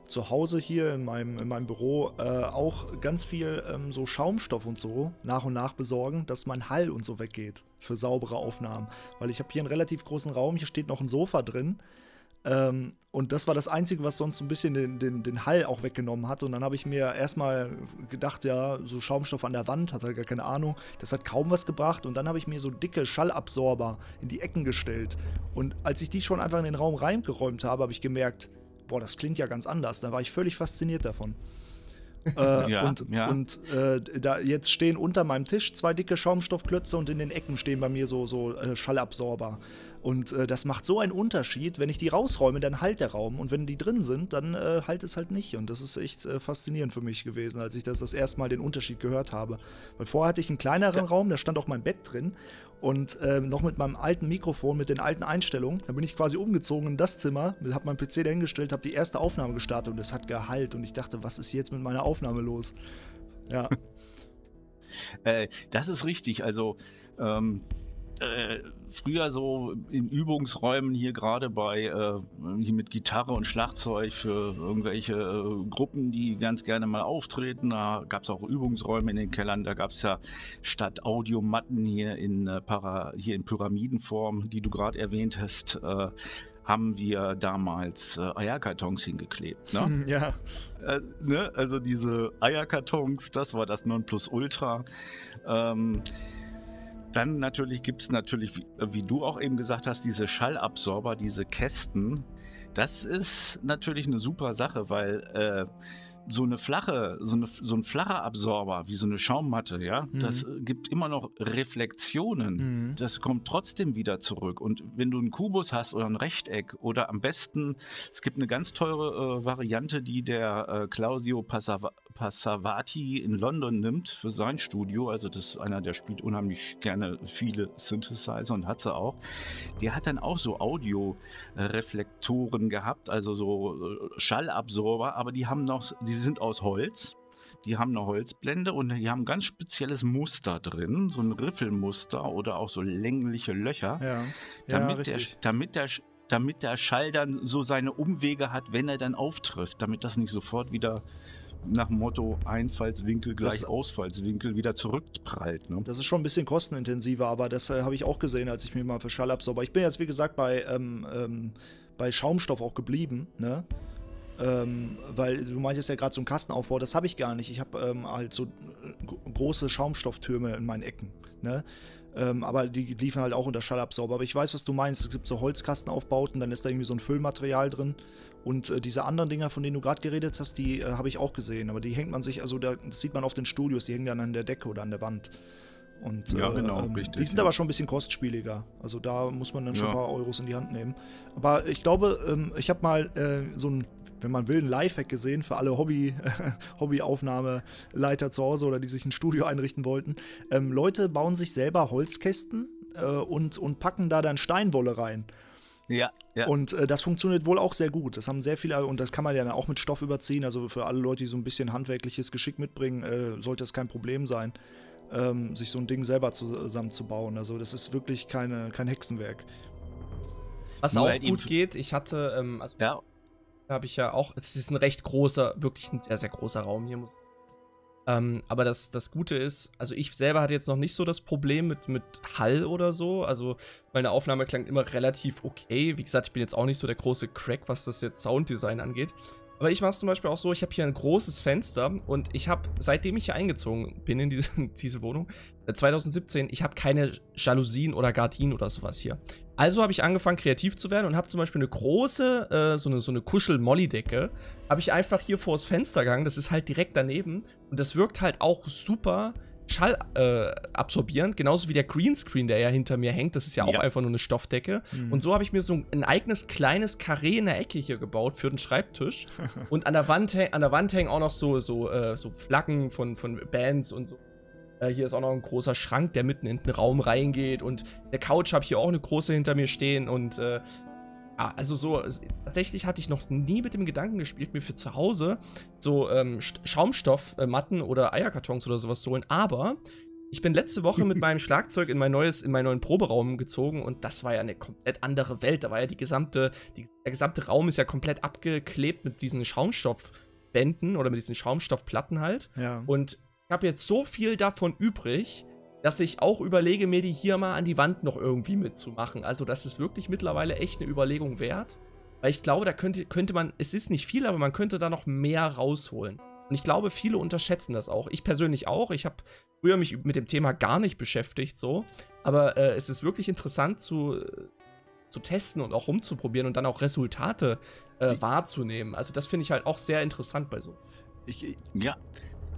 zu Hause hier in meinem, in meinem Büro äh, auch ganz viel ähm, so Schaumstoff und so nach und nach besorgen, dass mein Hall und so weggeht für saubere Aufnahmen. Weil ich habe hier einen relativ großen Raum, hier steht noch ein Sofa drin. Ähm, und das war das Einzige, was sonst ein bisschen den, den, den Hall auch weggenommen hat. Und dann habe ich mir erstmal gedacht, ja, so Schaumstoff an der Wand, hat halt gar keine Ahnung. Das hat kaum was gebracht. Und dann habe ich mir so dicke Schallabsorber in die Ecken gestellt. Und als ich die schon einfach in den Raum reingeräumt habe, habe ich gemerkt, boah, das klingt ja ganz anders. Da war ich völlig fasziniert davon. [LAUGHS] äh, ja, und ja. und äh, da jetzt stehen unter meinem Tisch zwei dicke Schaumstoffklötze und in den Ecken stehen bei mir so, so äh, Schallabsorber. Und äh, das macht so einen Unterschied. Wenn ich die rausräume, dann halt der Raum. Und wenn die drin sind, dann äh, halt es halt nicht. Und das ist echt äh, faszinierend für mich gewesen, als ich das das erste Mal den Unterschied gehört habe. Weil vorher hatte ich einen kleineren. Raum, da stand auch mein Bett drin. Und äh, noch mit meinem alten Mikrofon, mit den alten Einstellungen, da bin ich quasi umgezogen in das Zimmer, habe meinen PC dahingestellt, habe die erste Aufnahme gestartet und es hat gehalt. Und ich dachte, was ist jetzt mit meiner Aufnahme los? Ja. [LAUGHS] Äh, das ist richtig. Also, ähm, äh, früher so in Übungsräumen hier gerade bei äh, hier mit Gitarre und Schlagzeug für irgendwelche äh, Gruppen, die ganz gerne mal auftreten. Da gab es auch Übungsräume in den Kellern. Da gab es ja statt Audiomatten hier in äh, Para, hier in Pyramidenform, die du gerade erwähnt hast, äh, haben wir damals äh, Eierkartons hingeklebt. Ne? [LAUGHS] Ja. Äh, ne? Also diese Eierkartons, das war das Nonplusultra. Ähm, dann natürlich gibt es natürlich, wie, wie, du auch eben gesagt hast, diese Schallabsorber, diese Kästen. Das ist natürlich eine super Sache, weil äh, so eine flache, so, eine, so ein flacher Absorber, wie so eine Schaummatte, ja, mhm. das gibt immer noch Reflexionen. Mhm. Das kommt trotzdem wieder zurück. Und wenn du einen Kubus hast oder ein Rechteck oder am besten, es gibt eine ganz teure äh, Variante, die der äh, Claudio Passav Passavati in London nimmt für sein Studio. Also das ist einer, der spielt unheimlich gerne viele Synthesizer und hat sie auch. Der hat dann auch so Audio-Reflektoren gehabt, also so äh, Schallabsorber, aber die haben noch, die sind aus Holz. Die haben eine Holzblende und die haben ein ganz spezielles Muster drin, so ein Riffelmuster oder auch so längliche Löcher, ja, damit, ja, der, damit, der, damit der Schall dann so seine Umwege hat, wenn er dann auftrifft, damit das nicht sofort wieder nach dem Motto Einfallswinkel gleich das, Ausfallswinkel wieder zurückprallt. Ne? Das ist schon ein bisschen kostenintensiver, aber das äh, habe ich auch gesehen, als ich mir mal für Schallabsorber. Ich bin jetzt, wie gesagt, bei, ähm, ähm, bei Schaumstoff auch geblieben, ne? Ähm, weil du meintest ja gerade so einen Kastenaufbau, das habe ich gar nicht. Ich habe ähm, halt so äh, große Schaumstofftürme in meinen Ecken. Ne? Ähm, aber die liefen halt auch unter Schallabsorber. Aber ich weiß, was du meinst. Es gibt so Holzkastenaufbauten, dann ist da irgendwie so ein Füllmaterial drin. Und äh, diese anderen Dinger, von denen du gerade geredet hast, die äh, habe ich auch gesehen. Aber die hängt man sich, also da, das sieht man auf den Studios, die hängen dann an der Decke oder an der Wand. Und, ja, genau, ähm, richtig. Die sind ja. aber schon ein bisschen kostspieliger. Also da muss man dann schon ja. ein paar Euros in die Hand nehmen. Aber ich glaube, ähm, ich habe mal äh, so ein, wenn man will, ein Lifehack gesehen für alle Hobby, [LAUGHS] Hobbyaufnahmeleiter zu Hause oder die sich ein Studio einrichten wollten. Ähm, Leute bauen sich selber Holzkästen äh, und, und packen da dann Steinwolle rein. Ja, ja. Und äh, das funktioniert wohl auch sehr gut. Das haben sehr viele, und das kann man ja dann auch mit Stoff überziehen. Also für alle Leute, die so ein bisschen handwerkliches Geschick mitbringen, äh, sollte das kein Problem sein, ähm, sich so ein Ding selber zusammenzubauen. Also das ist wirklich keine, kein Hexenwerk. Was auch gut geht, ich hatte, ähm, also ja. habe ich ja auch, es ist ein recht großer, wirklich ein sehr, sehr großer Raum hier, muss ich ähm, aber das, das Gute ist, also ich selber hatte jetzt noch nicht so das Problem mit, mit Hall oder so. Also meine Aufnahme klang immer relativ okay. Wie gesagt, ich bin jetzt auch nicht so der große Crack, was das jetzt Sounddesign angeht. Aber ich mache es zum Beispiel auch so, ich habe hier ein großes Fenster und ich habe, seitdem ich hier eingezogen bin in diese, [LAUGHS] diese Wohnung, 2017, äh, ich habe keine Jalousien oder Gardinen oder sowas hier. Also habe ich angefangen, kreativ zu werden und habe zum Beispiel eine große, äh, so eine, so eine Kuschel-Molly-Decke, habe ich einfach hier vor das Fenster gegangen, das ist halt direkt daneben und das wirkt halt auch super Schall äh, absorbierend, genauso wie der Greenscreen, der ja hinter mir hängt. Das ist ja auch ja. einfach nur eine Stoffdecke. Mhm. Und so habe ich mir so ein eigenes kleines Karree in der Ecke hier gebaut für den Schreibtisch. [LAUGHS] und an der Wand, an der Wand hängen auch noch so, so, äh, so Flaggen von, von Bands und so. Äh, hier ist auch noch ein großer Schrank, der mitten in den Raum reingeht. Und der Couch habe ich hier auch eine große hinter mir stehen. Und äh, ja, also so, tatsächlich hatte ich noch nie mit dem Gedanken gespielt, mir für zu Hause so ähm, Schaumstoffmatten oder Eierkartons oder sowas zu holen. Aber ich bin letzte Woche mit [LAUGHS] meinem Schlagzeug in mein neues, in meinen neuen Proberaum gezogen und das war ja eine komplett andere Welt. Da war ja die gesamte, die, der gesamte Raum ist ja komplett abgeklebt mit diesen Schaumstoffbänden oder mit diesen Schaumstoffplatten halt. Ja. Und ich habe jetzt so viel davon übrig, dass ich auch überlege, mir die hier mal an die Wand noch irgendwie mitzumachen. Also, das ist wirklich mittlerweile echt eine Überlegung wert. Weil ich glaube, da könnte, könnte man, es ist nicht viel, aber man könnte da noch mehr rausholen. Und ich glaube, viele unterschätzen das auch. Ich persönlich auch. Ich habe früher mich mit dem Thema gar nicht beschäftigt, so. Aber äh, es ist wirklich interessant zu, zu testen und auch rumzuprobieren und dann auch Resultate äh, wahrzunehmen. Also, das finde ich halt auch sehr interessant bei so. Ich, ja,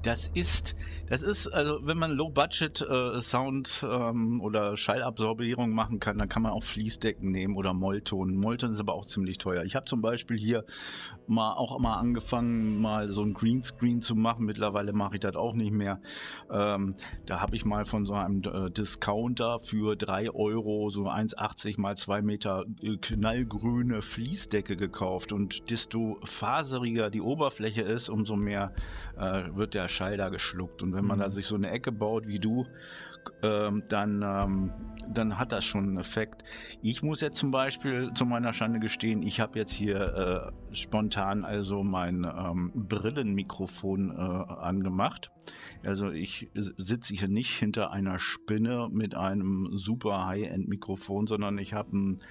das ist, das ist, also wenn man Low-Budget-Sound äh, ähm, oder Schallabsorbierung machen kann, dann kann man auch Fließdecken nehmen oder Mollton. Mollton ist aber auch ziemlich teuer. Ich habe zum Beispiel hier mal auch mal angefangen, mal so ein Greenscreen zu machen. Mittlerweile mache ich das auch nicht mehr. Ähm, da habe ich mal von so einem äh, Discounter für 3 Euro so 1,80 mal 2 Meter äh, knallgrüne Fließdecke gekauft. Und desto faseriger die Oberfläche ist, umso mehr äh, wird der Schall da geschluckt. Und wenn man da mhm. sich so eine Ecke baut wie du, ähm, dann, ähm, dann hat das schon einen Effekt. Ich muss jetzt zum Beispiel zu meiner Schande gestehen, ich habe jetzt hier äh, spontan also mein ähm, Brillenmikrofon äh, angemacht. Also ich sitze hier nicht hinter einer Spinne mit einem super High-End-Mikrofon, sondern ich habe ein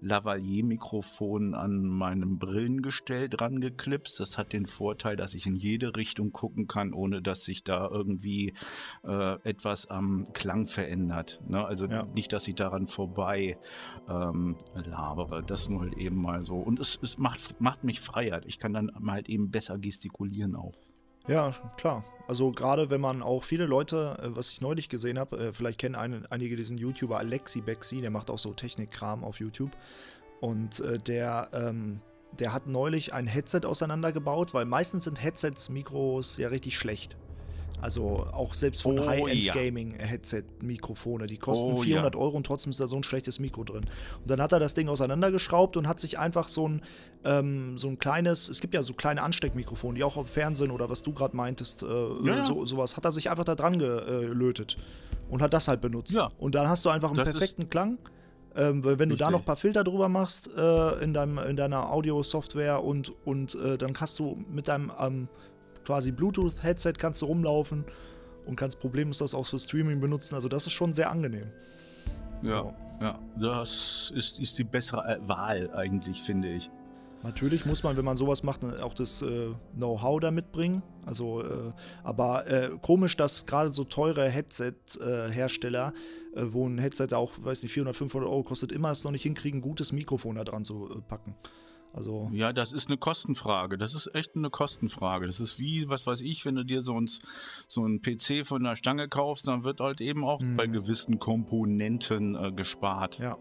Lavalier-Mikrofon an meinem Brillengestell dran geklipst. Das hat den Vorteil, dass ich in jede Richtung gucken kann, ohne dass sich da irgendwie äh, etwas am Klang verändert. Ne? Also ja. nicht, dass ich daran vorbei ähm, labere. Das nur halt eben mal so. Und es, es macht, macht mich Freiheit. Ich kann dann halt eben besser gestikulieren auch. Ja, klar. Also gerade wenn man auch viele Leute, äh, was ich neulich gesehen habe, äh, vielleicht kennen ein, einige diesen YouTuber Alexi Bexi, der macht auch so Technikkram auf YouTube. Und äh, der, ähm, der hat neulich ein Headset auseinandergebaut, weil meistens sind Headsets, Mikros ja richtig schlecht. Also auch selbst von oh, High-End-Gaming-Headset-Mikrofone, die kosten oh, 400 ja. Euro und trotzdem ist da so ein schlechtes Mikro drin. Und dann hat er das Ding auseinandergeschraubt und hat sich einfach so ein, ähm, so ein kleines, es gibt ja so kleine Ansteckmikrofone, die auch im Fernsehen oder was du gerade meintest, äh, ja. so, sowas, hat er sich einfach da dran gelötet und hat das halt benutzt. Ja. Und dann hast du einfach einen das perfekten Klang. Ähm, wenn Richtig. du da noch ein paar Filter drüber machst äh, in, deinem, in deiner Audio-Software und, und äh, dann kannst du mit deinem ähm, quasi Bluetooth-Headset kannst du rumlaufen und kannst problemlos das auch für Streaming benutzen. Also das ist schon sehr angenehm. Ja, ja, das ist, ist die bessere Wahl eigentlich, finde ich. Natürlich muss man, wenn man sowas macht, auch das äh, Know-how da mitbringen. Also, äh, aber äh, komisch, dass gerade so teure Headset-Hersteller, äh, wo ein Headset auch, weiß nicht, 400, 500 Euro kostet, immer es noch nicht hinkriegen, ein gutes Mikrofon da dran zu äh, packen. Also ja, das ist eine Kostenfrage. Das ist echt eine Kostenfrage. Das ist wie, was weiß ich, wenn du dir so ein, so ein PC von der Stange kaufst, dann wird halt eben auch mhm. bei gewissen Komponenten äh, gespart. Ja.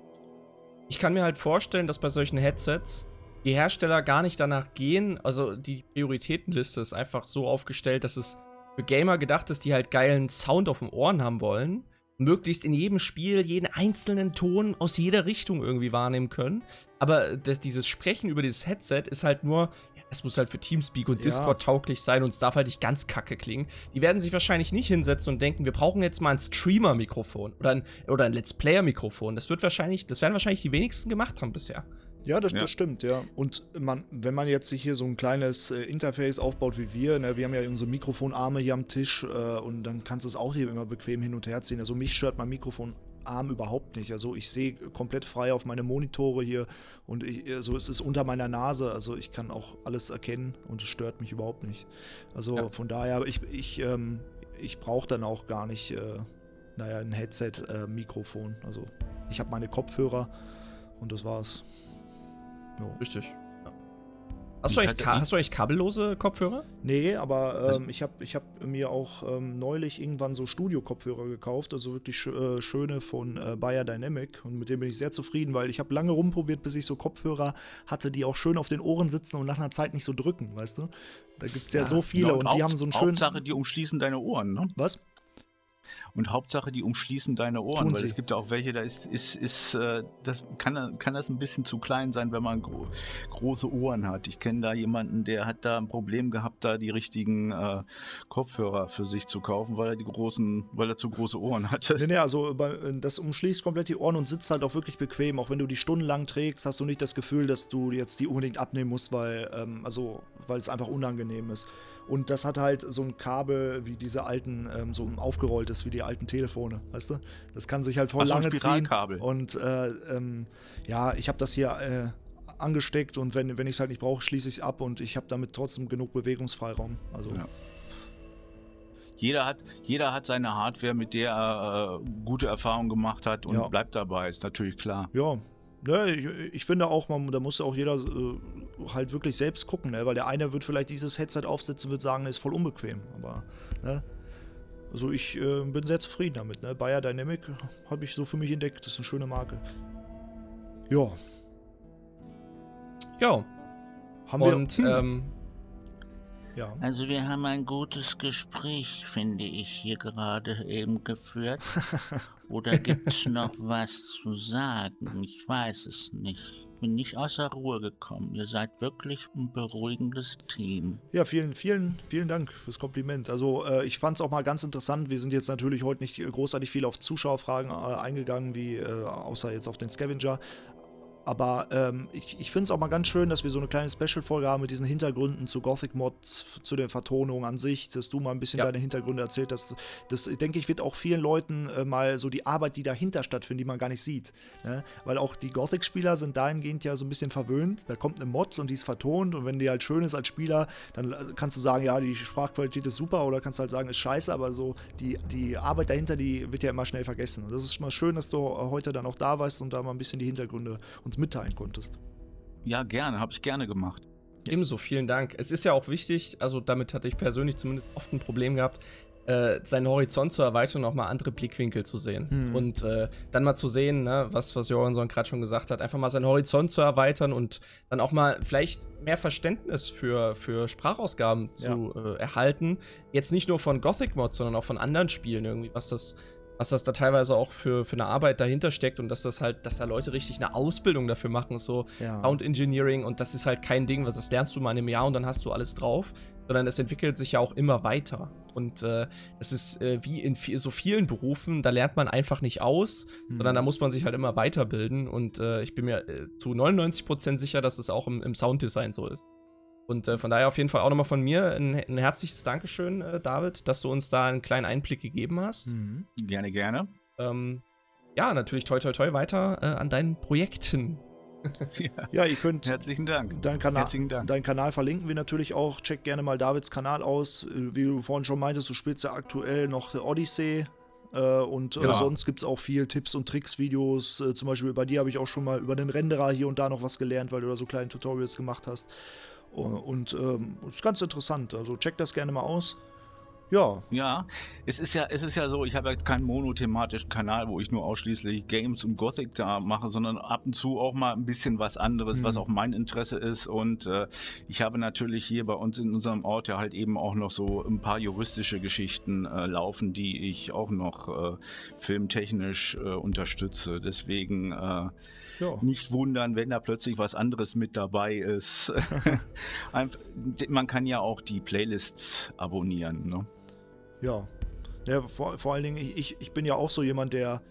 Ich kann mir halt vorstellen, dass bei solchen Headsets die Hersteller gar nicht danach gehen. Also die Prioritätenliste ist einfach so aufgestellt, dass es für Gamer gedacht ist, die halt geilen Sound auf den Ohren haben wollen möglichst in jedem Spiel jeden einzelnen Ton aus jeder Richtung irgendwie wahrnehmen können. Aber das, dieses Sprechen über dieses Headset ist halt nur, es muss halt für Teamspeak und Discord ja. tauglich sein und es darf halt nicht ganz kacke klingen. Die werden sich wahrscheinlich nicht hinsetzen und denken, wir brauchen jetzt mal ein Streamer-Mikrofon oder ein, oder ein Let's Player-Mikrofon. Das wird wahrscheinlich, das werden wahrscheinlich die wenigsten gemacht haben bisher. Ja das, ja. das stimmt, ja. Und man, wenn man jetzt sich hier so ein kleines äh, Interface aufbaut wie wir, ne, wir haben ja unsere Mikrofonarme hier am Tisch äh, und dann kannst du es auch hier immer bequem hin und her ziehen. Also mich stört mein Mikrofonarm überhaupt nicht. Also ich sehe komplett frei auf meine Monitore hier und ich, also es ist unter meiner Nase. Also ich kann auch alles erkennen und es stört mich überhaupt nicht. Also ja. von daher, ich, ich, ähm, ich brauche dann auch gar nicht, äh, naja, ein Headset-Mikrofon. Äh, also ich habe meine Kopfhörer und das war's. Jo. Richtig. Hast du, eigentlich, hast du eigentlich kabellose Kopfhörer? Nee, aber ähm, ich habe ich hab mir auch ähm, neulich irgendwann so Studio-Kopfhörer gekauft, also wirklich sch äh, schöne von äh, Bayer Dynamic und mit denen bin ich sehr zufrieden, weil ich habe lange rumprobiert, bis ich so Kopfhörer hatte, die auch schön auf den Ohren sitzen und nach einer Zeit nicht so drücken, weißt du? Da gibt es ja, ja, so viele und, und die haben so einen schönen... Hauptsache, die umschließen deine Ohren, ne? Was? Und Hauptsache, die umschließen deine Ohren, Tun weil sie. es gibt ja auch welche, da ist, ist, ist äh, das kann, kann das ein bisschen zu klein sein, wenn man gro große Ohren hat. Ich kenne da jemanden, der hat da ein Problem gehabt, da die richtigen äh, Kopfhörer für sich zu kaufen, weil er die großen, weil er zu große Ohren hatte. Nee, nee, also das umschließt komplett die Ohren und sitzt halt auch wirklich bequem. Auch wenn du die stundenlang trägst, hast du nicht das Gefühl, dass du jetzt die unbedingt abnehmen musst, weil, ähm, also, weil es einfach unangenehm ist. Und das hat halt so ein Kabel wie diese alten, ähm, so aufgerollt ist wie die alten Telefone, weißt du? Das kann sich halt voll Ach so, ein lange ziehen. Und äh, ähm, ja, ich habe das hier äh, angesteckt und wenn, wenn ich es halt nicht brauche, schließe ich es ab und ich habe damit trotzdem genug Bewegungsfreiraum. Also Ja. Jeder hat, jeder hat seine Hardware, mit der er äh, gute Erfahrungen gemacht hat und Ja. bleibt dabei, ist natürlich klar. Ja, ne, ich, ich finde auch, man, da muss auch jeder äh, halt wirklich selbst gucken, ne? weil der eine wird vielleicht dieses Headset aufsetzen, wird sagen, ist voll unbequem, aber ne? Also ich äh, bin sehr zufrieden damit, ne? Bayer Dynamic habe ich so für mich entdeckt, das ist eine schöne Marke. Ja, Ja, haben und wir. ähm, ja. Also wir haben ein gutes Gespräch, finde ich, hier gerade eben geführt. [LAUGHS] Oder gibt's noch was zu sagen? Ich weiß es nicht. Bin nicht außer Ruhe gekommen. Ihr seid wirklich ein beruhigendes Team. Ja, vielen, vielen, vielen Dank fürs Kompliment. Also äh, ich fand es auch mal ganz interessant. Wir sind jetzt natürlich heute nicht großartig viel auf Zuschauerfragen äh, eingegangen, wie äh, außer jetzt auf den Scavenger. Aber ähm, ich, ich finde es auch mal ganz schön, dass wir so eine kleine Special-Folge haben mit diesen Hintergründen zu Gothic-Mods, zu der Vertonung an sich, dass du mal ein bisschen Ja. deine Hintergründe erzählt hast. Das, denke ich, wird auch vielen Leuten äh, mal so die Arbeit, die dahinter stattfindet, die man gar nicht sieht. Ne? Weil auch die Gothic-Spieler sind dahingehend ja so ein bisschen verwöhnt. Da kommt eine Mod und die ist vertont und wenn die halt schön ist als Spieler, dann äh, kannst du sagen, ja, die Sprachqualität ist super oder kannst halt sagen, ist scheiße, aber so die, die Arbeit dahinter, die wird ja immer schnell vergessen. Und das ist mal schön, dass du heute dann auch da warst und da mal ein bisschen die Hintergründe uns mitteilen konntest. Ja, gerne, habe ich gerne gemacht. Ebenso, vielen Dank. Es ist ja auch wichtig, also damit hatte ich persönlich zumindest oft ein Problem gehabt, äh, seinen Horizont zu erweitern und auch mal andere Blickwinkel zu sehen. Hm. Und äh, dann mal zu sehen, ne, was, was Johansson gerade schon gesagt hat, einfach mal seinen Horizont zu erweitern und dann auch mal vielleicht mehr Verständnis für, für Sprachausgaben zu äh, erhalten. Jetzt nicht nur von Gothic Mods, sondern auch von anderen Spielen irgendwie, was das was das da teilweise auch für, für eine Arbeit dahinter steckt und dass das halt, dass da Leute richtig eine Ausbildung dafür machen, so Ja. Sound Engineering und das ist halt kein Ding, was das lernst du mal in einem Jahr und dann hast du alles drauf, sondern es entwickelt sich ja auch immer weiter. Und äh, es ist äh, wie in so vielen Berufen, da lernt man einfach nicht aus, Hm. sondern da muss man sich halt immer weiterbilden und äh, ich bin mir äh, zu 99% sicher, dass es auch im, im Sounddesign so ist. Und äh, von daher auf jeden Fall auch nochmal von mir ein, ein herzliches Dankeschön, äh, David, dass du uns da einen kleinen Einblick gegeben hast. Mhm. Gerne, gerne. Ähm, ja, natürlich toi toi toi weiter äh, an deinen Projekten. [LAUGHS] Ja. Ja, ihr könnt Herzlichen Dank. deinen Kanal, Herzlichen Dank. deinen Kanal verlinken wir natürlich auch. Check gerne mal Davids Kanal aus. Äh, Wie du vorhin schon meintest, du spielst ja aktuell noch der Odyssey. Äh, und äh, Genau. sonst gibt es auch viel Tipps und Tricks-Videos. Zum Beispiel bei dir habe ich auch schon mal über den Renderer hier und da noch was gelernt, weil du da so kleine Tutorials gemacht hast. Und ähm, ist ganz interessant. Also check das gerne mal aus. Ja, Ja, es ist ja, es ist ja so, ich habe ja keinen monothematischen Kanal, wo ich nur ausschließlich Games und Gothic da mache, sondern ab und zu auch mal ein bisschen was anderes, was Mhm. auch mein Interesse ist. Und äh, ich habe natürlich hier bei uns in unserem Ort ja halt eben auch noch so ein paar juristische Geschichten äh, laufen, die ich auch noch äh, filmtechnisch äh, unterstütze. Deswegen äh, ja. nicht wundern, wenn da plötzlich was anderes mit dabei ist. [LAUGHS] Man kann ja auch die Playlists abonnieren. Ne? Ja. ja vor, vor allen Dingen, ich, ich, ich bin ja auch so jemand, der.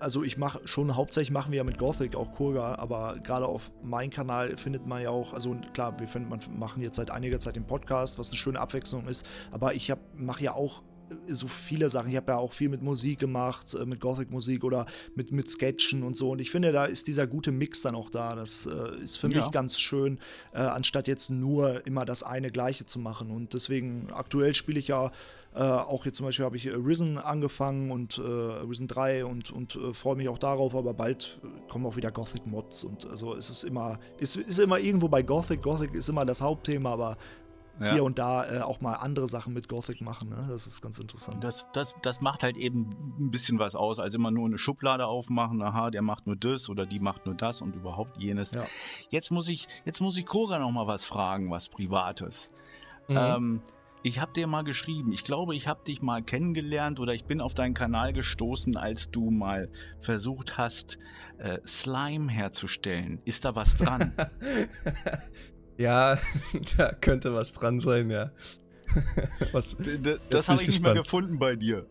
Also ich mache schon hauptsächlich machen wir ja mit Gothic auch Kurga, aber gerade auf meinem Kanal findet man ja auch, also klar, wir finden, man machen jetzt seit einiger Zeit den Podcast, was eine schöne Abwechslung ist, aber ich mache ja auch so viele Sachen. Ich habe ja auch viel mit Musik gemacht, äh, mit Gothic-Musik oder mit, mit Sketchen und so. Und ich finde, da ist dieser gute Mix dann auch da. Das äh, ist für Ja. mich ganz schön, äh, anstatt jetzt nur immer das eine Gleiche zu machen. Und deswegen, aktuell spiele ich ja äh, auch jetzt zum Beispiel habe ich äh, Risen angefangen und äh, Risen 3 und, und freue mich auch darauf, aber bald kommen auch wieder Gothic-Mods und also es ist immer, es ist immer irgendwo bei Gothic. Gothic ist immer das Hauptthema, aber Ja. hier und da äh, auch mal andere Sachen mit Gothic machen. Ne? Das ist ganz interessant. Das, das, das macht halt eben ein bisschen was aus, als immer nur eine Schublade aufmachen, aha, der macht nur das oder die macht nur das und überhaupt jenes. Ja. Jetzt muss ich, jetzt muss ich Koga noch mal was fragen, was Privates. Mhm. Ähm, ich habe dir mal geschrieben, ich glaube, ich habe dich mal kennengelernt oder ich bin auf deinen Kanal gestoßen, als du mal versucht hast, äh, Slime herzustellen. Ist da was dran? [LAUGHS] ja, [LAUGHS] da könnte was dran sein, ja. [LAUGHS] was, das habe ich nicht mehr gefunden bei dir.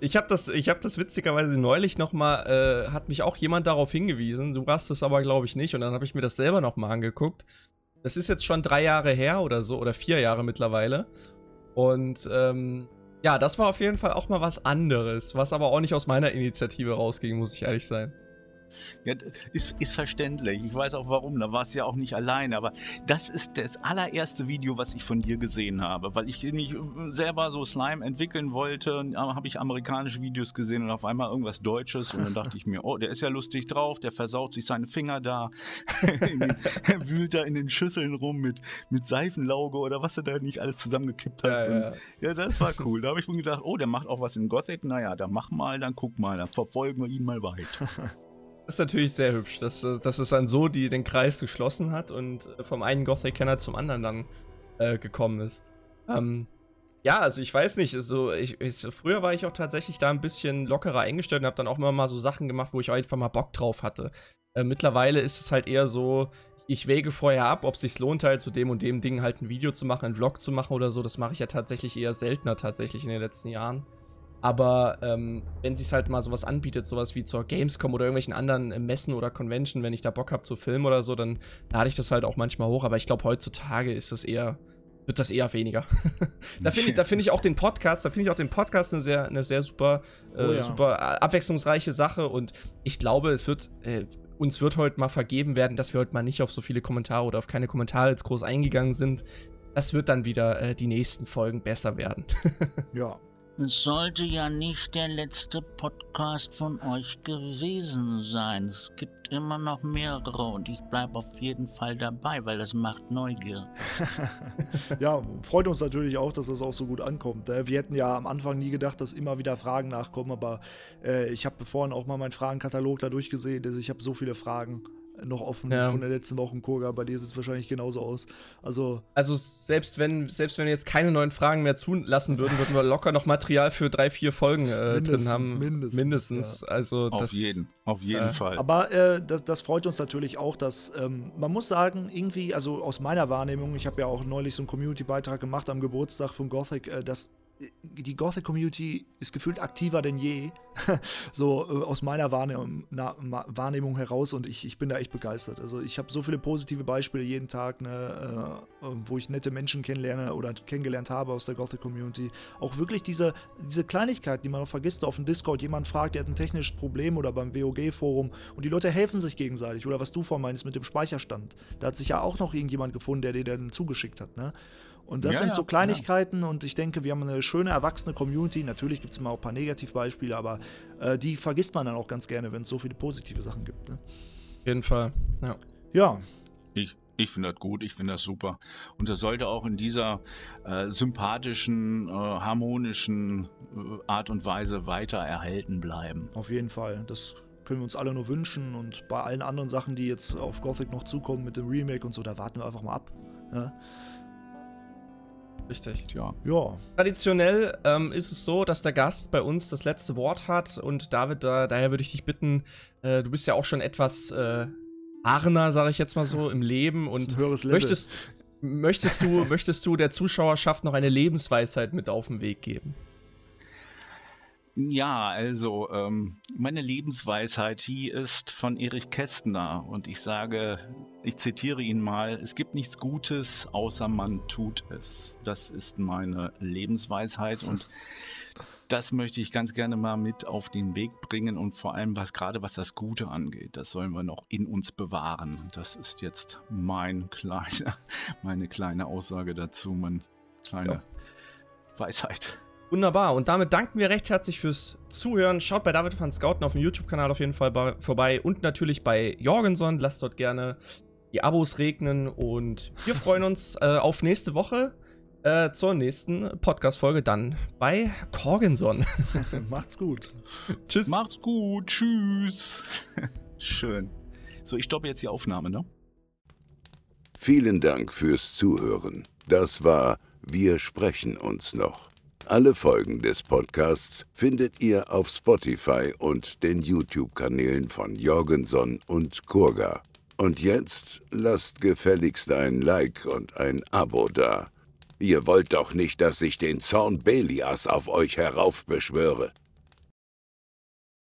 Ich habe das, hab das witzigerweise neulich nochmal, äh, hat mich auch jemand darauf hingewiesen. Du hast es aber, glaube ich, nicht. Und dann habe ich mir das selber nochmal angeguckt. Das ist jetzt schon drei Jahre her oder so, oder vier Jahre mittlerweile. Und ähm, ja, das war auf jeden Fall auch mal was anderes, was aber auch nicht aus meiner Initiative rausging, muss ich ehrlich sein. Ja, ist, ist verständlich. Ich weiß auch warum. Da war es ja auch nicht alleine. Aber das ist das allererste Video, was ich von dir gesehen habe. Weil ich nicht selber so Slime entwickeln wollte, habe ich amerikanische Videos gesehen und auf einmal irgendwas Deutsches. Und dann dachte ich mir, oh, der ist ja lustig drauf, der versaut sich seine Finger da, [LAUGHS] den, [LAUGHS] wühlt da in den Schüsseln rum mit, mit Seifenlauge oder was du da nicht alles zusammengekippt hast. Ja, ja. ja das war cool. Da habe ich mir gedacht, oh, der macht auch was in Gothic. Naja, dann mach mal, dann guck mal, dann verfolgen wir ihn mal weiter. [LAUGHS] ist natürlich sehr hübsch, dass, dass es dann so die, den Kreis geschlossen hat und vom einen Gothic-Kenner zum anderen dann äh, gekommen ist. Ähm, ja, also ich weiß nicht, so, ich, ich, früher war ich auch tatsächlich da ein bisschen lockerer eingestellt und habe dann auch immer mal so Sachen gemacht, wo ich einfach mal Bock drauf hatte. Äh, mittlerweile ist es halt eher so, ich wäge vorher ab, ob es sich lohnt, halt zu dem und dem Ding halt ein Video zu machen, einen Vlog zu machen oder so. Das mache ich ja tatsächlich eher seltener tatsächlich in den letzten Jahren. Aber ähm, wenn sich halt mal sowas anbietet, sowas wie zur Gamescom oder irgendwelchen anderen äh, Messen oder Convention, wenn ich da Bock habe zu filmen oder so, dann lade ich das halt auch manchmal hoch. Aber ich glaube, heutzutage ist das eher, wird das eher weniger. [LAUGHS] da finde ich, da ich auch den Podcast, da finde ich auch den Podcast eine sehr, eine sehr super, äh, oh ja. super äh, abwechslungsreiche Sache. Und ich glaube, es wird, äh, uns wird heute mal vergeben werden, dass wir heute mal nicht auf so viele Kommentare oder auf keine Kommentare jetzt groß eingegangen sind. Das wird dann wieder äh, die nächsten Folgen besser werden. [LAUGHS] ja, es sollte ja nicht der letzte Podcast von euch gewesen sein. Es gibt immer noch mehrere und ich bleibe auf jeden Fall dabei, weil das macht Neugier. [LAUGHS] ja, freut uns natürlich auch, dass das auch so gut ankommt. Äh, wir hätten ja am Anfang nie gedacht, dass immer wieder Fragen nachkommen, aber äh, ich habe vorhin auch mal meinen Fragenkatalog da durchgesehen. Also ich habe so viele Fragen noch offen ja. von der letzten Woche Kurga. Bei dir sieht es wahrscheinlich genauso aus. Also, also selbst wenn, selbst wenn wir jetzt keine neuen Fragen mehr zulassen würden, würden wir locker noch Material für drei, vier Folgen äh, drin haben. Mindestens. mindestens. Ja. Also auf das, jeden, auf jeden äh, Fall. Aber äh, das, das freut uns natürlich auch, dass ähm, man muss sagen, irgendwie, also aus meiner Wahrnehmung, ich habe ja auch neulich so einen Community-Beitrag gemacht am Geburtstag von Gothic, äh, dass die Gothic-Community ist gefühlt aktiver denn je, [LAUGHS] so äh, aus meiner Wahrnehmung, heraus und ich, ich bin da echt begeistert. Also ich habe so viele positive Beispiele jeden Tag, ne, äh, wo ich nette Menschen kennenlerne oder kennengelernt habe aus der Gothic-Community. Auch wirklich diese, diese Kleinigkeit, die man auch vergisst, auf dem Discord jemand fragt, der hat ein technisches Problem oder beim WOG-Forum und die Leute helfen sich gegenseitig oder was du vorhin meinst mit dem Speicherstand. Da hat sich ja auch noch irgendjemand gefunden, der dir dann zugeschickt hat, ne? Und das ja, sind so Kleinigkeiten ja. und ich denke, wir haben eine schöne, erwachsene Community. Natürlich gibt es immer auch ein paar Negativbeispiele, aber äh, die vergisst man dann auch ganz gerne, wenn es so viele positive Sachen gibt. Ne? Auf jeden Fall, ja. Ja. Ich, ich finde das gut, ich finde das super. Und das sollte auch in dieser äh, sympathischen, äh, harmonischen äh, Art und Weise weiter erhalten bleiben. Auf jeden Fall. Das können wir uns alle nur wünschen. Und bei allen anderen Sachen, die jetzt auf Gothic noch zukommen mit dem Remake und so, da warten wir einfach mal ab. Ja? Ne? Richtig. Ja. ja. Traditionell ähm, ist es so, dass der Gast bei uns das letzte Wort hat. Und David, da, daher würde ich dich bitten, äh, du bist ja auch schon etwas äh, Arner, sage ich jetzt mal so, im Leben. Und möchtest, möchtest, du, möchtest du der Zuschauerschaft noch eine Lebensweisheit mit auf den Weg geben? Ja, also ähm, meine Lebensweisheit, die ist von Erich Kästner und ich sage, ich zitiere ihn mal, es gibt nichts Gutes, außer man tut es. Das ist meine Lebensweisheit und das möchte ich ganz gerne mal mit auf den Weg bringen und vor allem was gerade was das Gute angeht, das sollen wir noch in uns bewahren. Das ist jetzt mein kleine, [LAUGHS] meine kleine Aussage dazu, meine kleine ja. Weisheit. Wunderbar. Und damit danken wir recht herzlich fürs Zuhören. Schaut bei David van Scouten auf dem YouTube-Kanal auf jeden Fall vorbei und natürlich bei Jorgenson. Lasst dort gerne die Abos regnen und wir freuen uns [LAUGHS] äh, auf nächste Woche äh, zur nächsten Podcast-Folge dann bei Corgenson. [LAUGHS] Macht's gut. Tschüss. Macht's gut. Tschüss. [LAUGHS] Schön. So, ich stoppe jetzt die Aufnahme, ne? Vielen Dank fürs Zuhören. Das war Wir sprechen uns noch. Alle Folgen des Podcasts findet ihr auf Spotify und den YouTube-Kanälen von Jorgenson und Kurga. Und jetzt lasst gefälligst ein Like und ein Abo da. Ihr wollt doch nicht, dass ich den Zorn Belias auf euch heraufbeschwöre.